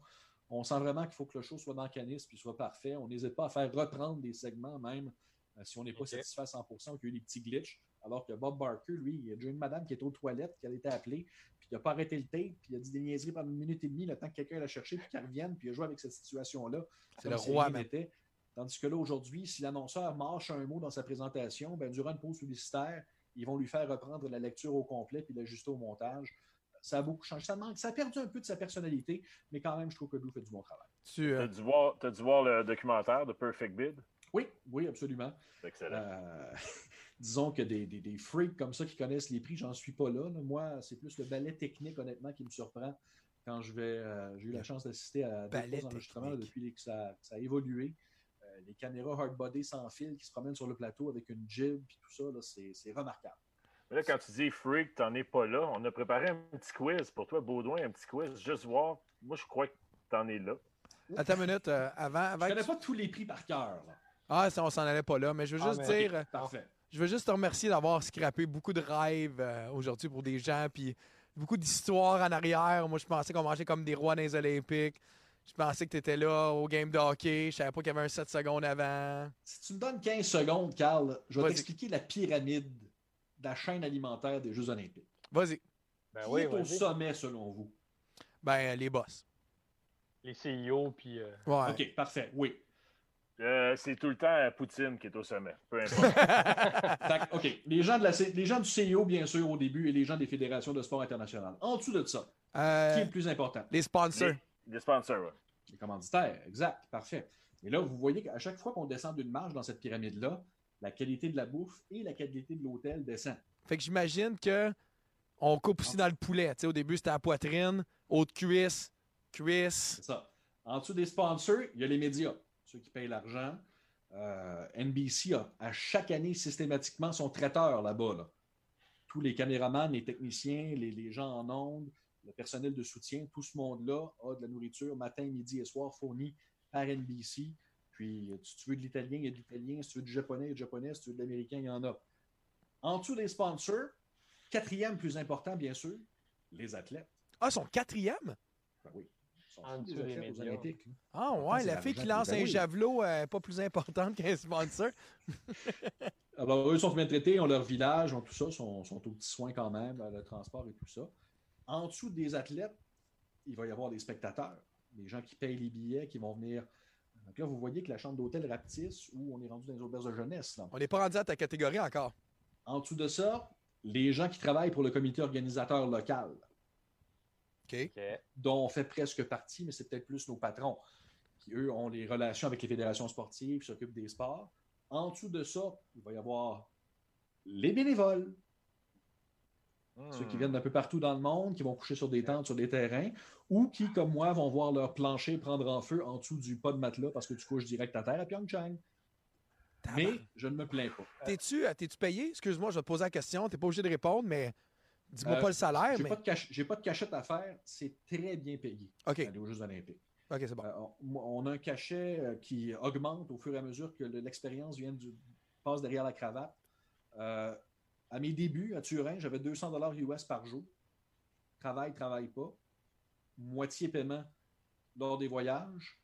On sent vraiment qu'il faut que le show soit dans le canis puis soit parfait. On n'hésite pas à faire reprendre des segments, même euh, si on n'est pas satisfait à 100% ou qu'il y a eu des petits glitches. Alors que Bob Barker, lui, il y a déjà une madame qui est aux toilettes, qui a été appelée, puis il n'a pas arrêté le tape, puis il a dit des niaiseries pendant une minute et demie, le temps que quelqu'un l'a cherché, puis qu'il revienne, puis il a joué avec cette situation-là. C'est le si roi, man. n'était. Tandis que là, aujourd'hui, si l'annonceur marche un mot dans sa présentation, ben, durant une pause publicitaire, ils vont lui faire reprendre la lecture au complet puis l'ajuster au montage. Ça a beaucoup changé. Ça, manque, ça a perdu un peu de sa personnalité, mais quand même, je trouve que Drew fait du bon travail. Tu, euh, T'as dû, voir, t'as dû voir le documentaire de Perfect Bid? Oui, oui, absolument. C'est excellent. Euh, disons que des, des, des, freaks comme ça qui connaissent les prix, j'en suis pas là. là. Moi, c'est plus le ballet technique, honnêtement, qui me surprend quand je vais. euh, J'ai eu la chance d'assister à trois enregistrements là, depuis que ça, que ça a évolué. Euh, les caméras hardbody sans fil qui se promènent sur le plateau avec une jib et tout ça, c'est remarquable. Mais là, quand tu dis freak, t'en es pas là. On a préparé un petit quiz pour toi, Baudouin, un petit quiz, juste voir. Moi, je crois que t'en es là. Attends une minute, euh, avant. avant Je connais tu- pas tous les prix par cœur. là. Ah, ça, on s'en allait pas là, mais je veux Ah, juste mais- dire. euh, Parfait. Je veux juste te remercier d'avoir scrappé beaucoup de rêves euh, aujourd'hui pour des gens, puis beaucoup d'histoires en arrière. Moi, je pensais qu'on mangeait comme des rois dans les Olympiques. Je pensais que tu étais là au game de hockey. Je savais pas qu'il y avait un 7 secondes avant. Si tu me donnes 15 secondes, Carl, je vais Vas-y. t'expliquer la pyramide de la chaîne alimentaire des Jeux Olympiques. Vas-y. Ben Qui oui, est au sommet selon vous? Ben, les boss. Les CIO, puis. euh, Ouais. OK, parfait, oui. Euh, c'est tout le temps euh, Poutine qui est au sommet. Peu importe. Que, OK, les gens, de la, les gens du CIO, bien sûr, au début, et les gens des fédérations de sport international. En dessous de ça, Euh, qui est le plus important? les sponsors. les, les sponsors, ouais. Les commanditaires, exact, parfait. Et là, vous voyez qu'à chaque fois qu'on descend d'une marche dans cette pyramide-là, la qualité de la bouffe et la qualité de l'hôtel descend. Fait que j'imagine que on coupe aussi dans le poulet. Au début, c'était la poitrine, haute cuisse, cuisse. C'est ça. En dessous des sponsors, il y a les médias, ceux qui payent l'argent. Euh, NBC a à chaque année systématiquement son traiteur là-bas. là. Tous les caméramans, les techniciens, les, les gens en ondes, le personnel de soutien, tout ce monde-là a de la nourriture matin, midi et soir fournie par NBC. Puis, euh, si tu veux de l'italien, il y a de l'italien. Si tu veux du japonais, il y a du japonais. Si tu veux de l'américain, il y en a. En dessous des sponsors, quatrième plus important, bien sûr, les athlètes. Ah, son quatrième? Ben oui. Ils sont En dessous des. Ah ouais, la fille qui lance ben un oui. javelot euh, pas plus importante qu'un sponsor. Alors, eux sont bien traités, ont leur village, ont tout ça, sont, sont aux petits soins quand même, euh, le transport et tout ça. En dessous des athlètes, il va y avoir des spectateurs, des gens qui payent les billets, qui vont venir. Donc là, vous voyez que la chambre d'hôtel rapetisse où on est rendu dans les auberges de jeunesse. là. On n'est pas rendu à ta catégorie encore. En dessous de ça, les gens qui travaillent pour le comité organisateur local, dont on fait presque partie, mais c'est peut-être plus nos patrons, qui eux ont les relations avec les fédérations sportives, s'occupent des sports. En dessous de ça, il va y avoir les bénévoles, ceux qui Hmm. viennent d'un peu partout dans le monde, qui vont coucher sur des tentes, sur des terrains, ou qui, comme moi, vont voir leur plancher prendre en feu en dessous du pas de matelas parce que tu couches direct à terre à Pyeongchang. Mais je ne me plains pas. T'es-tu euh, t'es-tu payé? Excuse-moi, je vais te poser la question. T'es pas obligé de répondre, mais dis-moi Euh, pas le salaire. J'ai Mais... pas, de pas cachette à faire. C'est très bien payé OK, aller aux Jeux olympiques. OK, c'est bon. Euh, on, on a un cachet euh, qui augmente au fur et à mesure que le- l'expérience vient du passe derrière la cravate. Euh, à mes débuts à Turin, j'avais 200 dollars US par jour. Travail, travaille pas. Moitié paiement lors des voyages.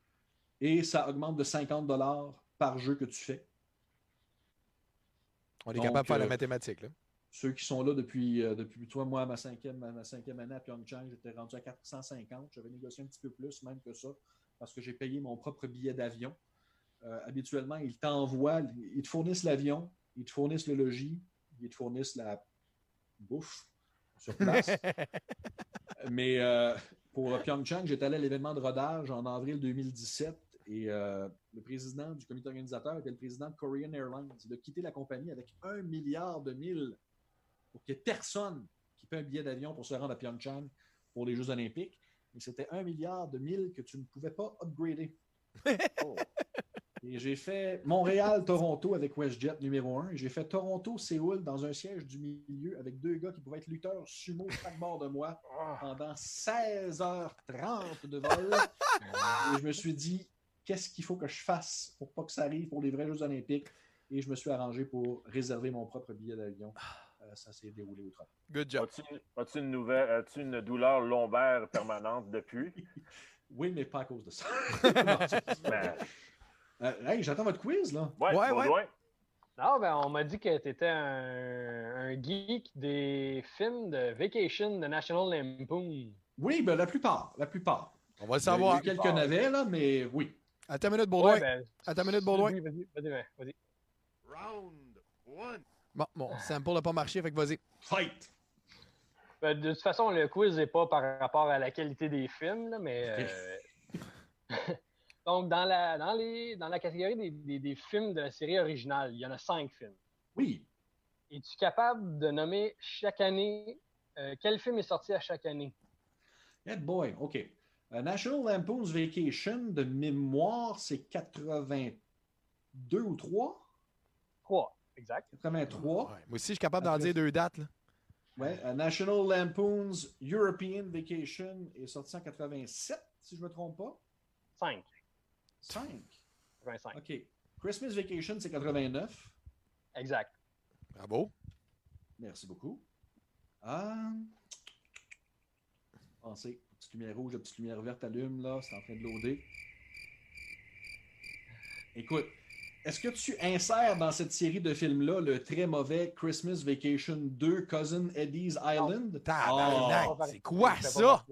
Et ça augmente de 50 dollars par jeu que tu fais. On est donc, capable de faire la euh, mathématique. Là. Ceux qui sont là depuis, euh, depuis toi, moi, ma cinquième, ma cinquième année à Pyeongchang, j'étais rendu à 450. J'avais négocié un petit peu plus même que ça parce que j'ai payé mon propre billet d'avion. Euh, habituellement, ils t'envoient, ils te fournissent l'avion, ils te fournissent le logis, ils te fournissent la bouffe sur place. Mais euh, pour Pyeongchang, j'étais allé à l'événement de rodage en avril 2017 et euh, le président du comité organisateur était le président de Korean Airlines. Il a quitté la compagnie avec un milliard de mille pour qu'il n'y ait personne qui paie un billet d'avion pour se rendre à Pyeongchang pour les Jeux Olympiques. Mais c'était un milliard de mille que tu ne pouvais pas upgrader. Oh. Et j'ai fait Montréal-Toronto avec WestJet numéro 1. J'ai fait Toronto-Séoul dans un siège du milieu avec deux gars qui pouvaient être lutteurs sumo chaque bord de moi Ah. pendant 16h30 de vol. Et je me suis dit, qu'est-ce qu'il faut que je fasse pour pas que ça arrive pour les vrais Jeux Olympiques? Et je me suis arrangé pour réserver mon propre billet d'avion. Euh, ça s'est déroulé au travail. Good job. As-tu as-tu une nouvelle, as-tu une douleur lombaire permanente depuis? Oui, mais pas à cause de ça. Non, Ben, Euh, hey, j'attends votre quiz, là. ouais, Ouais, ouais. Non, ben, on m'a dit que tu étais un, un geek des films de Vacation de National Lampoon. Oui, ben la plupart, la plupart. On va le Il y a savoir. quelques navets, là, mais oui. Attends une minute, Baudouin. Ouais, ben, Attends une minute, Baudouin. Vas-y, vas-y, vas-y, ben, vas-y. Round one. Bon, bon, Sample n'a pas marché, fait que vas-y. Fight! Ben, de toute façon, le quiz n'est pas par rapport à la qualité des films, là, mais. euh, Donc, dans la, dans les, dans la catégorie des, des- des films de la série originale, il y en a cinq films. Oui. Es-tu capable de nommer chaque année euh, quel film est sorti à chaque année? Head boy, OK. Euh, National Lampoon's Vacation, de mémoire, c'est 82 ou 3? Trois, exact. 83. Ouais, Moi aussi, je suis capable d'en dire deux dates. là. Ouais. euh, National Lampoon's European Vacation est sorti en 87, si je ne me trompe pas. Cinq. 5. 85. OK. Christmas Vacation, c'est 89. Exact. Bravo. Merci beaucoup. Ah. Pensez, petite lumière rouge, la petite lumière verte allume, là, c'est en train de loader. Écoute, est-ce que tu insères dans cette série de films-là le très mauvais Christmas Vacation 2 Cousin Eddie's Island? Oh. c'est quoi ça?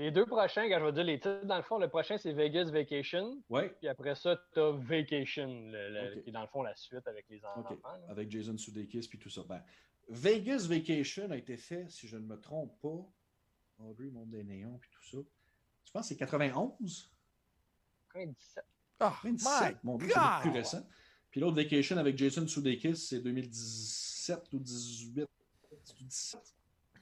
Les deux prochains, quand je vais dire les titres, dans le fond, le prochain c'est Vegas Vacation, Ouais, puis après ça, t'as Vacation, le- qui est dans le fond la suite avec les enfants. Avec Jason Sudeikis puis tout ça. Ben, Vegas Vacation a été fait, si je ne me trompe pas, Audrey Monde des Néons puis tout ça. Je pense que c'est 91? 97. Oh, 27, my mon Dieu, c'est plus récent. Puis l'autre Vacation avec Jason Sudeikis, c'est 2017 ou 18. C'est 17.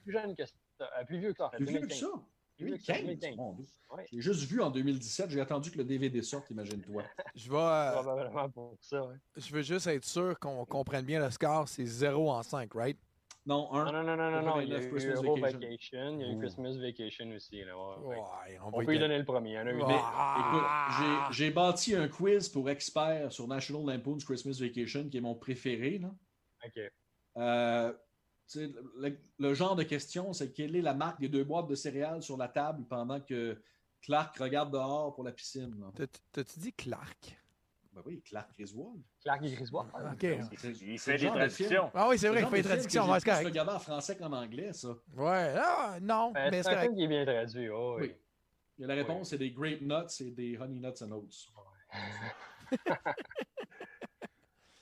Plus jeune que ça. euh, plus vieux que ça, en fait. Plus vieux que 2015. ça. Plus vieux que ça, 2015, 2015. mon Dieu. Ouais. Je l'ai juste vu en 2017. J'ai attendu que le DVD sorte, imagine-toi. Je vais, euh, Probablement pour ça. ouais. je veux juste être sûr qu'on comprenne bien le score. C'est 0 en 5, right? Non, un. Non, non, non, non, non, non. Il y a 89 eu Christmas Euro Vacation. Vacation, il y a eu. Christmas Vacation aussi. Là, ouais, ouais. Ouais, on peut y donner. le premier. Il y en a eu Ouais. deux. Mais Ah! écoute, j'ai- j'ai bâti un quiz pour experts sur National Lampoon's Christmas Vacation, qui est mon préféré. Là. OK. Euh, le, le genre de question, c'est quelle est la marque des deux boîtes de céréales sur la table pendant que Clark regarde dehors pour la piscine. T'as-tu dit Clark? Ben oui, Clark Griswold. Clark et Griswold. OK. C'est- Il fait des traductions. Ah oui, c'est vrai, il fait de une film traduction. que Ouais, j'ai c'est plus correct. regardé en français qu'en anglais, ça. Ouais, ah, non, Ben, mais c'est c'est un correct. film qui est bien traduit. oh, oui. Oui. Et la réponse, c'est des grape nuts et des honey nuts and oats.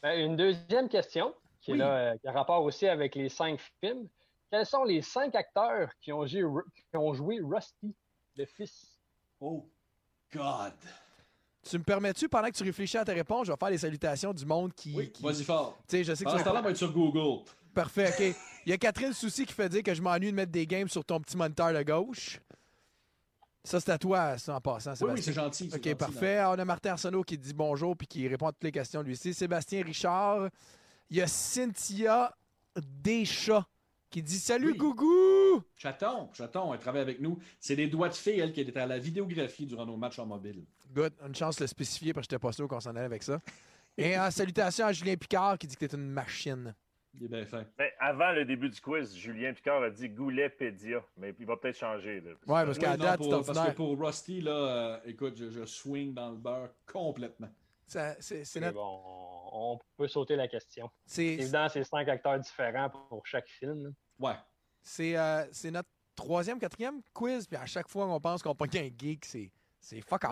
Ben, une deuxième question, qui, est Oui. là, euh, qui a rapport aussi avec les cinq films. Quels sont les cinq acteurs qui ont joué, qui ont joué Rusty, le fils? Oh, God! Tu me permets-tu, pendant que tu réfléchis à ta réponse, je vais faire les salutations du monde qui. Oui, qui- vas-y fort. Tu sais, je sais que tu va être sur Google. Parfait, OK. Il y a Catherine Soucy qui fait dire que je m'ennuie de mettre des games sur ton petit moniteur de gauche. Ça, c'est à toi, ça, en passant, Oui, oui, Sébastien. c'est gentil. c'est OK, gentil, parfait. On a Martin Arsenault qui dit bonjour puis qui répond à toutes les questions lui aussi. Sébastien Richard. Il y a Cynthia Deschats qui dit Salut, Oui. Gougou! Chaton, Chaton, elle travaille avec nous. C'est des doigts de fée, elle, qui était à la vidéographie durant nos matchs en mobile. Good. Une chance de le spécifier parce que j'étais pas sûr qu'on s'en allait avec ça. Et en salutations à Julien Picard qui dit que t'es une machine. Il est bien fin. Mais avant le début du quiz, Julien Picard a dit Goulet-Pédia, mais il va peut-être changer. Là, Ouais, parce Oui, qu'à date, pour- parce que pour Rusty, là, euh, écoute, je, je swing dans le beurre complètement. Ça- C'est c'est Mais notre. bon, on peut sauter la question. c'est- Évidemment, c'est cinq acteurs différents pour chaque film. Ouais. C'est euh, c'est notre troisième, quatrième quiz, puis à chaque fois qu'on pense qu'on pogne un geek, c'est c'est fuck out.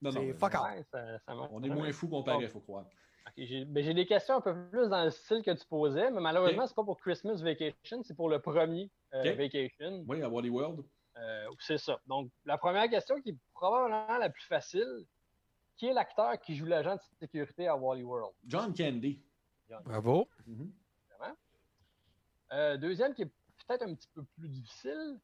Non, non, C'est mais fuck out. Ouais, ça, ça marche. On est moins fous qu'on paraît, faut croire. Ok, J'ai ben, j'ai des questions un peu plus dans le style que tu posais, mais malheureusement, Ok. c'est pas pour Christmas Vacation, c'est pour le premier euh. Vacation. Oui, à Wally World. Euh, c'est ça. Donc, la première question qui est probablement la plus facile, qui est l'acteur qui joue l'agent de sécurité à Wally World? John Candy. Bravo. Mhm. Euh, deuxième qui est peut-être un petit peu plus difficile,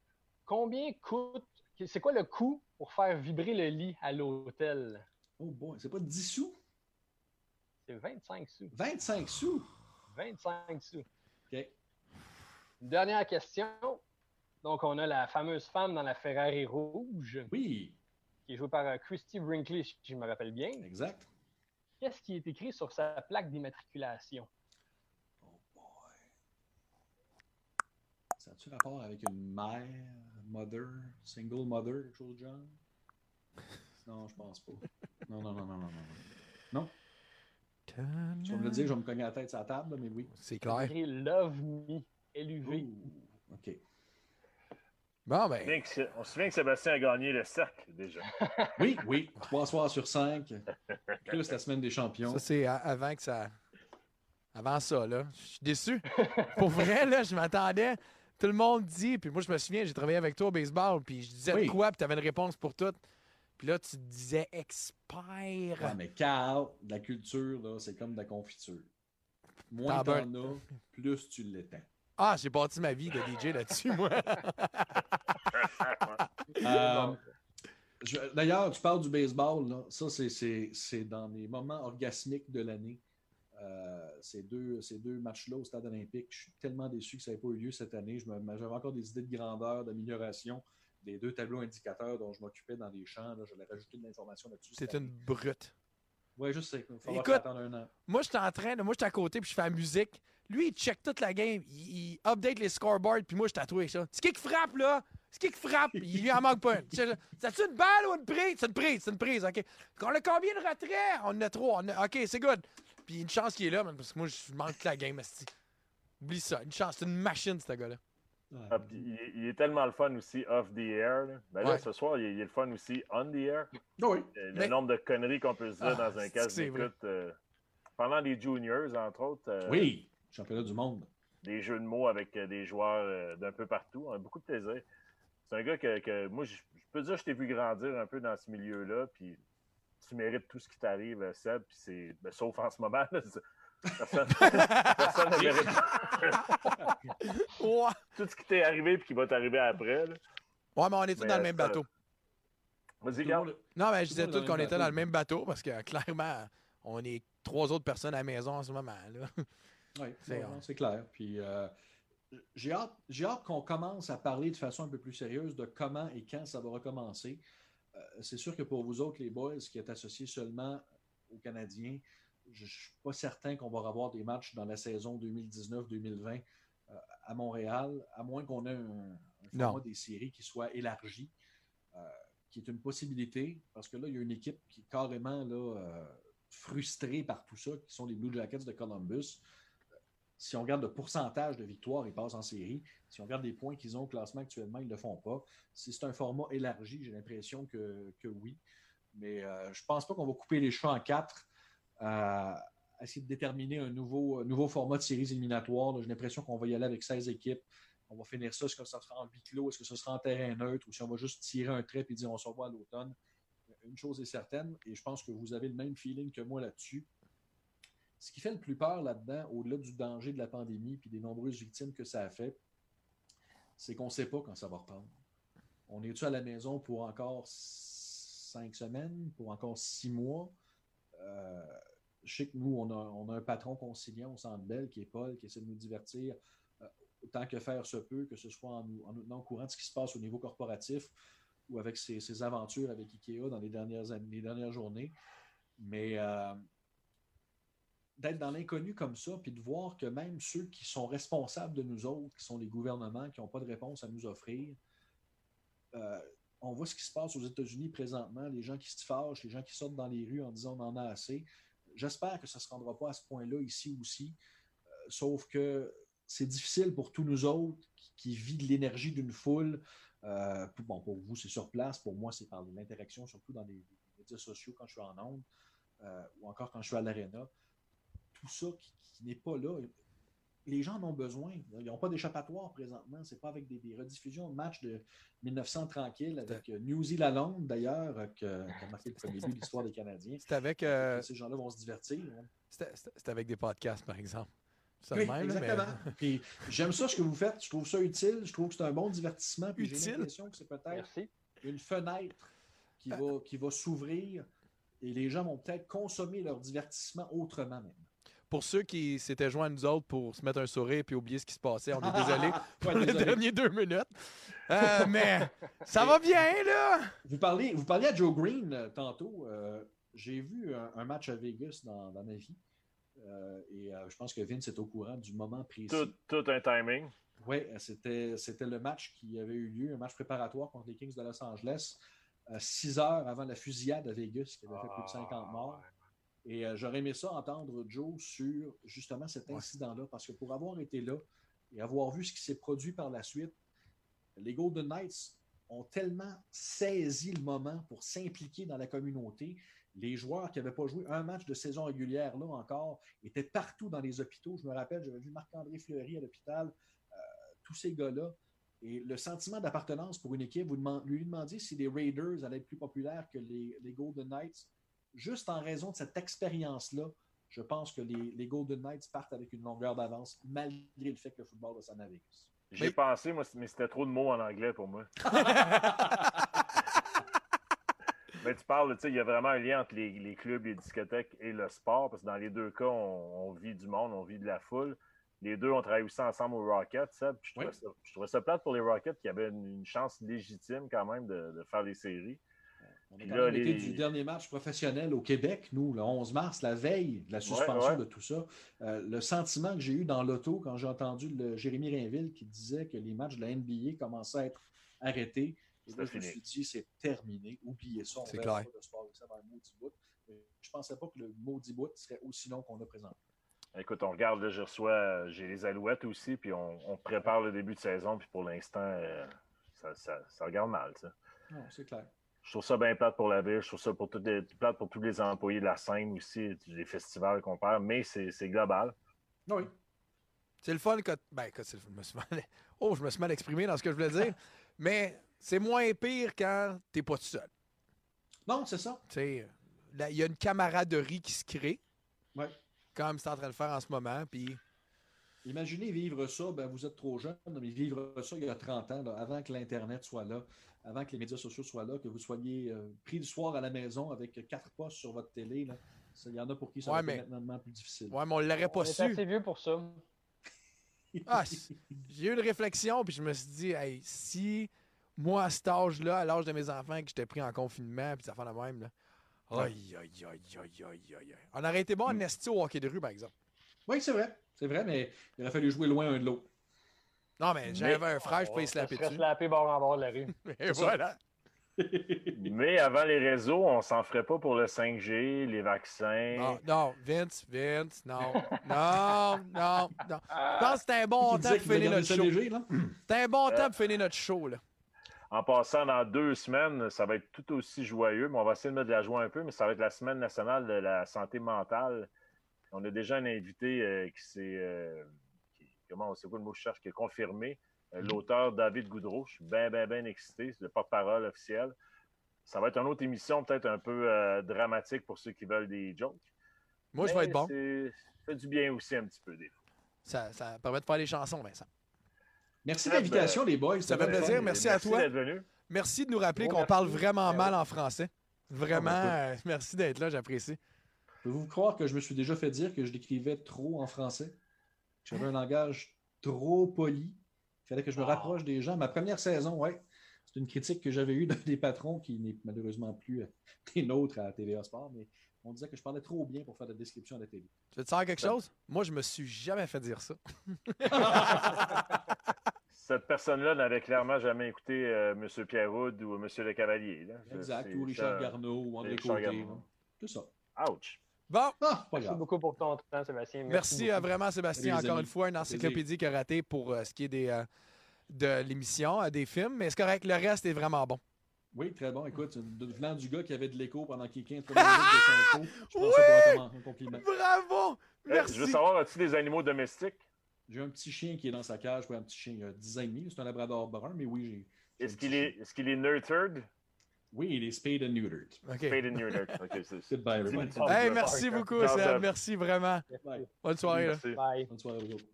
combien coûte, c'est quoi le coût pour faire vibrer le lit à l'hôtel? Oh boy, c'est pas 10 sous? C'est 25 sous. 25 sous? 25 sous. OK. Une dernière question. Donc, on a la fameuse femme dans la Ferrari rouge, Oui, qui est jouée par euh, Christy Brinkley, si je me rappelle bien. exact. Qu'est-ce qui est écrit sur sa plaque d'immatriculation? Oh boy. Ça a-tu rapport avec une mère, mother, single mother, quelque chose genre? Non, je pense pas. Non, non, non, non, non, non. Non, tu vas me le dire, je vais me cogner la tête sur la table, mais oui. C'est C'est clair. écrit Love Me, L-U-V. Ouh, OK. Bon, ben, On se souvient que Sébastien a gagné le cercle déjà. Oui, oui. Trois soirs sur cinq. Plus la semaine des champions. ça, c'est a- avant que ça. Avant ça, là. Je suis déçu. Pour vrai, là, je m'attendais. Tout le monde dit, puis moi, je me souviens, j'ai travaillé avec toi au baseball, puis je disais Oui. de quoi, puis t'avais une réponse pour tout. Puis là, tu te disais expert. Ouais, mais Carl, de la culture, là, c'est comme de la confiture. Moins T'en as, plus tu l'étends. Ah, j'ai bâti ma vie de DJ là-dessus, moi. Euh, je- D'ailleurs, tu parles du baseball, là. ça c'est- dans les moments orgasmiques de l'année. Euh, ces deux, ces deux matchs-là au stade olympique, je suis tellement déçu que ça n'ait pas eu lieu cette année. Je J'avais encore des idées de grandeur, d'amélioration des deux tableaux indicateurs dont je m'occupais dans les champs. Là, J'allais rajouter de l'information là-dessus. C'est une brute. Oui, je sais. Il va Écoute, attendre un an. Moi, j'étais en train de. Moi, j'étais à côté, puis je fais la musique. Lui, il check toute la game. Il, il update les scoreboards, puis moi, je tatoué avec ça. C'est qui qui frappe, là? C'est qui qui frappe? Il lui en manque pas une. C'est-tu une balle ou une prise? C'est une prise, c'est une prise, OK. On a combien de retraits? On en a trois. On a- OK, c'est good. Puis une chance qu'il est là, parce que moi, je manque la game. Oublie ça. Une chance. C'est une machine, ce gars-là. Ouais. Ah, il, est- il est tellement le fun aussi off the air. Là. Ben là, Ouais. ce soir, il est, il est le fun aussi on the air. Oui. Euh, Le Mais- nombre de conneries qu'on peut se dire Ah, dans un casque d'écoute. euh, pendant les juniors, entre autres. euh, Oui, championnat du monde. Des jeux de mots avec euh, des joueurs d'un peu partout. On a beaucoup de plaisir. C'est un gars que, que moi, je, je peux dire que je t'ai vu grandir un peu dans ce milieu-là. Puis tu mérites tout ce qui t'arrive, Seb. Puis c'est, ben, sauf en ce moment. là, Personne, tout ce qui t'est arrivé et qui va t'arriver après. là. Ouais, mais on était Mais, dans le même ça- bateau. Vas-y, Carl. Non, mais je disais tout qu'on était dans le même bateau parce que clairement, on est trois autres personnes à la maison en ce moment. Oui, C'est- clair. Puis euh, j'ai hâte, j'ai hâte qu'on commence à parler de façon un peu plus sérieuse de comment et quand ça va recommencer. Euh, c'est sûr que pour vous autres, les boys, qui êtes associés seulement aux Canadiens, je ne suis pas certain qu'on va revoir des matchs dans la saison 2019-2020 euh, à Montréal, à moins qu'on ait un, un Non. format des séries qui soit élargi, euh, qui est une possibilité, parce que là, il y a une équipe qui est carrément là, euh, frustrée par tout ça, qui sont les Blue Jackets de Columbus si on regarde le pourcentage de victoires, ils passent en série. Si on regarde les points qu'ils ont au classement actuellement, ils ne le font pas. Si c'est un format élargi, j'ai l'impression que, que oui. Mais je ne pense pas qu'on va couper les cheveux en quatre à essayer de déterminer un nouveau, nouveau format de séries éliminatoires. J'ai l'impression qu'on va y aller avec 16 équipes. On va finir ça. Est-ce que ça sera en huis clos? Est-ce que ce sera en terrain neutre? Ou si on va juste tirer un trait et dire on se revoit à l'automne? Une chose est certaine, et je pense que vous avez le même feeling que moi là-dessus. Ce qui fait le plus peur là-dedans, au-delà du danger de la pandémie puis des nombreuses victimes que ça a fait, c'est qu'on ne sait pas quand ça va reprendre. On est-tu à la maison pour encore cinq semaines, pour encore six mois? Euh, je sais que nous, on a, un patron conciliant au Centre Bell qui est Paul, qui essaie de nous divertir euh, autant que faire se peut, que ce soit en nous, en nous tenant au courant de ce qui se passe au niveau corporatif ou avec ses, aventures avec IKEA dans les dernières, années- les dernières journées. Mais euh, d'être dans l'inconnu comme ça, puis de voir que même ceux qui sont responsables de nous autres, qui sont les gouvernements, qui n'ont pas de réponse à nous offrir, euh, on voit ce qui se passe aux États-Unis présentement, les gens qui se fâchent, les gens qui sortent dans les rues en disant on en a assez. J'espère que ça ne se rendra pas à ce point-là ici aussi, Euh, sauf que c'est difficile pour tous nous autres qui, qui de l'énergie d'une foule. Euh, bon, pour vous, c'est sur place. Pour moi, c'est par l'interaction, surtout dans les, médias sociaux quand je suis en onde euh, ou encore quand je suis à l'aréna tout ça qui n'est pas là. Les gens en ont besoin. Ils n'ont pas d'échappatoire présentement. C'est pas avec des, des rediffusions de matchs de 1900 tranquille avec euh, New Zealand d'ailleurs, euh, que- qui a marqué le premier but de l'histoire des Canadiens. C'était avec, euh, Ces gens-là vont se divertir. hein. c'était avec des podcasts, par exemple. C'est Oui, le même, là, mais- exactement. J'aime ça ce que vous faites. Je trouve ça utile. Je trouve que c'est un bon divertissement. Puis j'ai Utile? l'impression que c'est peut-être Merci. une fenêtre qui va, qui va s'ouvrir et les gens vont peut-être consommer leur divertissement autrement même. Pour ceux qui s'étaient joints à nous autres pour se mettre un sourire puis oublier ce qui se passait, on est désolé pour Ouais, les désolé. derniers deux minutes. Euh, mais ça va bien, là! Vous parliez, vous parliez à Joe Green euh, tantôt. Euh, J'ai vu un, un match à Vegas dans, dans ma vie. Euh, et euh, je pense que Vince est au courant du moment précis. Tout, tout un timing. Oui, c'était, c'était le match qui avait eu lieu, un match préparatoire contre les Kings de Los Angeles, euh, six heures avant la fusillade à Vegas qui avait fait plus de 50 morts. Et euh, j'aurais aimé ça entendre Joe sur justement cet incident-là, parce que pour avoir été là et avoir vu ce qui s'est produit par la suite, les Golden Knights ont tellement saisi le moment pour s'impliquer dans la communauté. Les joueurs qui n'avaient pas joué un match de saison régulière là encore étaient partout dans les hôpitaux. Je me rappelle, j'avais vu Marc-André Fleury à l'hôpital, euh, tous ces gars-là. Et le sentiment d'appartenance pour une équipe, vous lui demandiez si les Raiders allaient être plus populaires que les, les Golden Knights. Juste en raison de cette expérience-là, je pense que les, les Golden Knights partent avec une longueur d'avance, malgré le fait que le football de San Vegas. J'ai Mais- pensé, moi, mais c'était trop de mots en anglais pour moi. Mais tu parles, tu sais, il y a vraiment un lien entre les, les clubs, les discothèques et le sport, parce que dans les deux cas, on, on vit du monde, on vit de la foule. Les deux, on travaille aussi ensemble aux Rockets. ça, puis je, trouvais Oui. ça, je trouvais ça plate pour les Rockets qui avaient une, une chance légitime quand même de, de faire les séries. On quand là, été les- du dernier match professionnel au Québec, nous, le 11 mars, la veille de la suspension ouais. de tout ça. Euh, le sentiment que j'ai eu dans l'auto quand j'ai entendu le Jérémy Rainville qui disait que les matchs de la NBA commençaient à être arrêtés. Et là, je me suis dit, c'est terminé. Oubliez ça. On C'est clair. pas de sport ça le maudit bout. Mais Je ne pensais pas que le maudit bout serait aussi long qu'on a présenté. Écoute, on regarde, là, je reçois, j'ai les Alouettes aussi, puis on, on prépare le début de saison, puis pour l'instant, euh, ça, ça, ça regarde mal, ça. Non, c'est clair. Je trouve ça bien plate pour la ville. Je trouve ça pour toutes les, plate pour tous les employés de la scène aussi, les festivals qu'on perd, mais c'est global. Oui. C'est le fun quand. Ben, écoute, c'est le fun. Je me suis mal... Oh, je me suis mal exprimé dans ce que je voulais dire. Mais c'est moins pire quand t'es pas tout seul. Non, c'est ça. Tu il y a une camaraderie qui se crée, Oui. comme c'est en train de le faire en ce moment. Puis, Imaginez vivre ça, ben vous êtes trop jeune, mais vivre ça il y a 30 ans, là, avant que l'Internet soit là, avant que les médias sociaux soient là, que vous soyez euh, pris du soir à la maison avec quatre postes sur votre télé. Là. Il y en a pour qui ça Ouais, va être mais- maintenant plus difficile. ouais, mais on l'aurait On pas est su. assez vieux pour ça. Ah, j'ai eu une réflexion, puis je me suis dit, hey, si moi, à cet âge-là, à l'âge de mes enfants, que j'étais pris en confinement, puis ça fait la même, là. Aïe, aïe, aïe, aïe, aïe, aïe. aïe. On aurait été bon en Mm. esti au hockey de rue, par exemple. Oui, c'est vrai. C'est vrai, mais il aurait fallu jouer loin un de l'autre. Non, mais j'avais un frère, je peux y se slapper dessus. slappé bord en bord de la rue. Et voilà. Mais avant les réseaux, on s'en ferait pas pour le 5G, les vaccins. Non, non, Vince, Vince, non. Non, non, non. Je pense que c'était un bon temps pour finir notre show. C'était un bon Euh, temps pour finir notre show, là. En passant dans deux semaines, ça va être tout aussi joyeux, mais on va essayer de mettre de la joie un peu, mais ça va être la semaine nationale de la santé mentale. On a déjà un invité euh, qui s'est, euh, comment on sait quoi le mot que je cherche, qui est confirmé, euh, l'auteur David Goudreau. Je suis bien, bien, bien excité, c'est le porte-parole officiel. Ça va être une autre émission peut-être un peu euh, dramatique pour ceux qui veulent des jokes. Moi, je vais être bon. c'est- Ça fait du bien aussi un petit peu des fois. Ça, ça permet de faire des chansons, Vincent. Merci de l'invitation, les boys. ça fait plaisir, merci à toi. d'être venu. Merci de nous rappeler qu'on parle vraiment Ben mal en français. Vraiment, Ah, ben, euh, merci d'être là, j'apprécie. Pouvez-vous croire que je me suis déjà fait dire que je l'écrivais trop en français? J'avais un langage trop poli. Il fallait que je me Ah. rapproche des gens. Ma première saison, ouais. C'est une critique que j'avais eue d'un des patrons qui n'est malheureusement plus euh, des nôtres à TVA Sport, mais on disait que je parlais trop bien pour faire de la description à la télé. Tu veux te dire quelque chose? Moi, je me suis jamais fait dire ça. Cette personne-là n'avait clairement jamais écouté euh, M. Pierroud ou M. Le Cavalier. là. Exact. Ou Richard ça- Garneau, ou André Richard Côté. Là. C'est ça. Ouch. Bon, Ah, Merci beaucoup pour ton temps, Sébastien. merci, euh, vraiment, Sébastien, Salut, encore une fois, une encyclopédie raté pour euh, ce qui est des, euh, de l'émission, euh, des films, mais c'est correct, le reste est vraiment bon. Oui, très bon. Écoute, venant du gars qui avait de l'écho pendant qu'il 15 premières minutes de son show, je pense que c'est pour un, un compliment. Bravo! Eh, Merci! Je veux savoir, as-tu des animaux domestiques? J'ai un petit chien qui est dans sa cage. Ouais, un petit chien, il a 10 ans et demi. C'est un labrador brun, mais oui, j'ai. Est-ce qu'il est, est, qu'il est nurtured? Oui, il est spayed and neutered. OK. Spayed and neutered. OK, c'est- c'est- Goodbye, everybody. Hey, merci beaucoup, Seb. Merci vraiment. Bye. Bonne soirée. là. Merci. Bye. Bonne soirée à vous autres.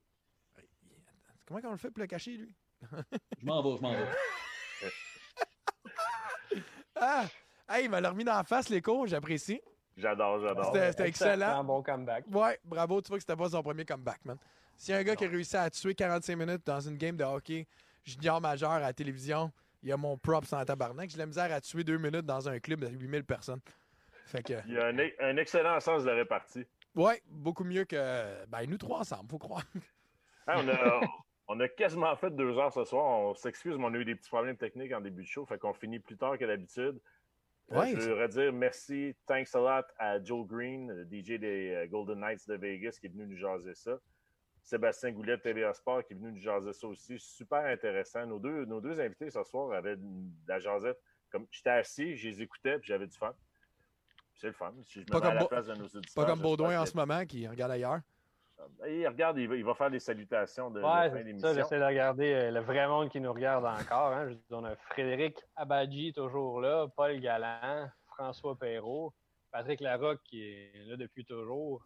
Comment on le fait pour le cacher, lui? Je m'en vais, je m'en vais. Ah! Hey, il m'a remis dans la face, l'écho, j'apprécie. J'adore, j'adore. C'était- c'était excellent. Un bon comeback. Ouais, bravo, tu vois que c'était pas son premier comeback, man. Si un gars qui a réussi à tuer 45 minutes dans une game de hockey junior majeur à la télévision, il y a mon props en tabarnak. J'ai la misère à tuer deux minutes dans un club de 8000 personnes. Fait que, Il y a un, un excellent sens de la répartie. ouais, beaucoup mieux que ben, nous trois ensemble, faut croire. Hein, on, a, on a quasiment fait deux heures ce soir. On s'excuse, mais on a eu des petits problèmes techniques en début de show. Fait qu'on finit plus tard que d'habitude. Euh, je voudrais dire merci, thanks a lot à Joe Green, le DJ des euh, Golden Knights de Vegas, qui est venu nous jaser ça. Sébastien Goulet de TVA Sport, qui est venu nous jaser ça aussi. Super intéressant. Nos deux, nos deux invités ce soir avaient de la jasette. Comme j'étais assis, je les écoutais, puis j'avais du fun. C'est le fun. Si je me Pas mets à comme la place de nos auditeurs, Pas comme Baudouin en ce moment qui regarde ailleurs. Il regarde, il va, il va faire des salutations de, de Ouais, fin c'est ça, d'émission. j'essaie de regarder euh, le vrai monde qui nous regarde encore. Hein. Je dis, on a Frédéric Abadji toujours là, Paul Galland, François Perrault, Patrick Larocque qui est là depuis toujours.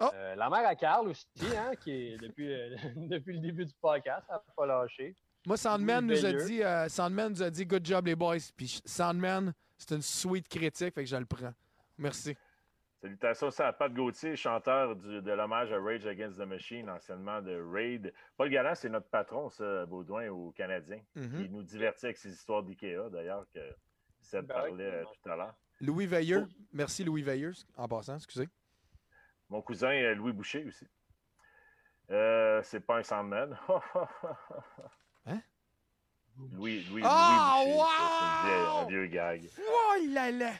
Oh! Euh, la mère à Carl aussi, hein, qui est depuis, euh, depuis le début du podcast, elle n'a pas lâché. Moi, Sandman nous a dit, euh, Sandman nous a dit, good job les boys. Puis Sandman, c'est une sweet critique, fait que je le prends. Merci. Salutations à Pat Gauthier, chanteur du- de l'hommage à Rage Against the Machine, anciennement de Raid. Paul Galland, c'est notre patron, ça, Baudouin, au Canadien. Mhm. Il nous divertit avec ses histoires d'IKEA, d'ailleurs, que Seb Ben parlait tout à l'heure. Louis Veilleux. Merci Louis Veilleux, en passant, excusez. Mon cousin euh, Louis Boucher aussi. Euh, c'est pas un Sandman. Hein? Louis, Louis, Ah, Louis Boucher, ça, c'est un vieux- gag. Oh là là!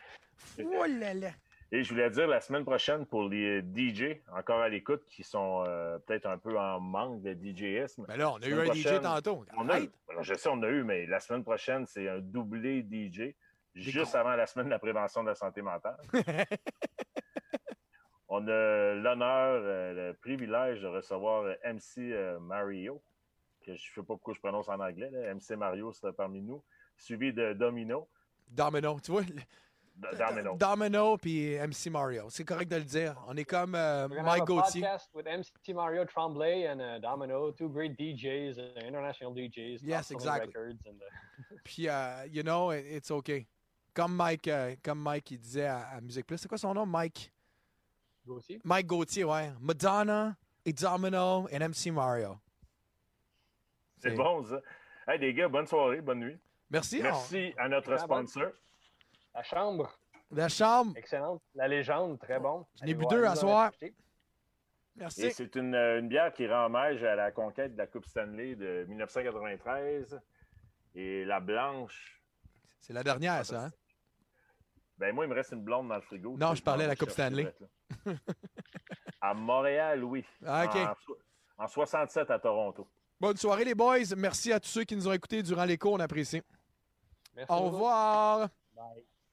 Oh là là! Et je voulais dire la semaine prochaine pour les DJ, encore à l'écoute, qui sont euh, peut-être un peu en manque de DJisme. Ben là, on a eu un DJ tantôt. On a, alors, je sais, on a eu, mais la semaine prochaine, c'est un doublé DJ, juste avant la semaine de la prévention de la santé mentale. on a l'honneur, euh, le privilège de recevoir euh, MC euh, Mario, que je ne sais pas pourquoi je prononce en anglais, là. MC Mario sera parmi nous, suivi de Domino. Domino, tu vois? D- Domino. Domino puis MC Mario. C'est correct de le dire. On est comme Mike Gauthier. podcast with MC Mario Tremblay and uh, Domino, two great DJs, uh, international DJs. Yes, exactly. Records and, uh, Puis, you know, it- it's okay. Comme Mike, comme Mike il disait à, à Musique Plus. C'est quoi son nom? Mike? Gauthier? Mike Gauthier, ouais. Madonna et Domino et MC Mario. C'est bon, ça. Hey, les gars, bonne soirée, bonne nuit. Merci. Merci à notre Ah, sponsor. La chambre, La chambre. excellente. La légende, très bon. J'en ai bu deux à soir. acheter. Et Merci. c'est une, euh, une bière qui rend hommage à la conquête de la Coupe Stanley de 1993. Et la blanche, C'est la dernière, ça. Hein? Ben moi, il me reste une blonde dans le frigo. Non, je parlais de la Coupe Stanley. à Montréal, oui. Ah, OK. En, en 67 à Toronto. Bonne soirée, les boys. Merci à tous ceux qui nous ont écoutés durant les cours. On apprécie. Merci Au revoir. Bye.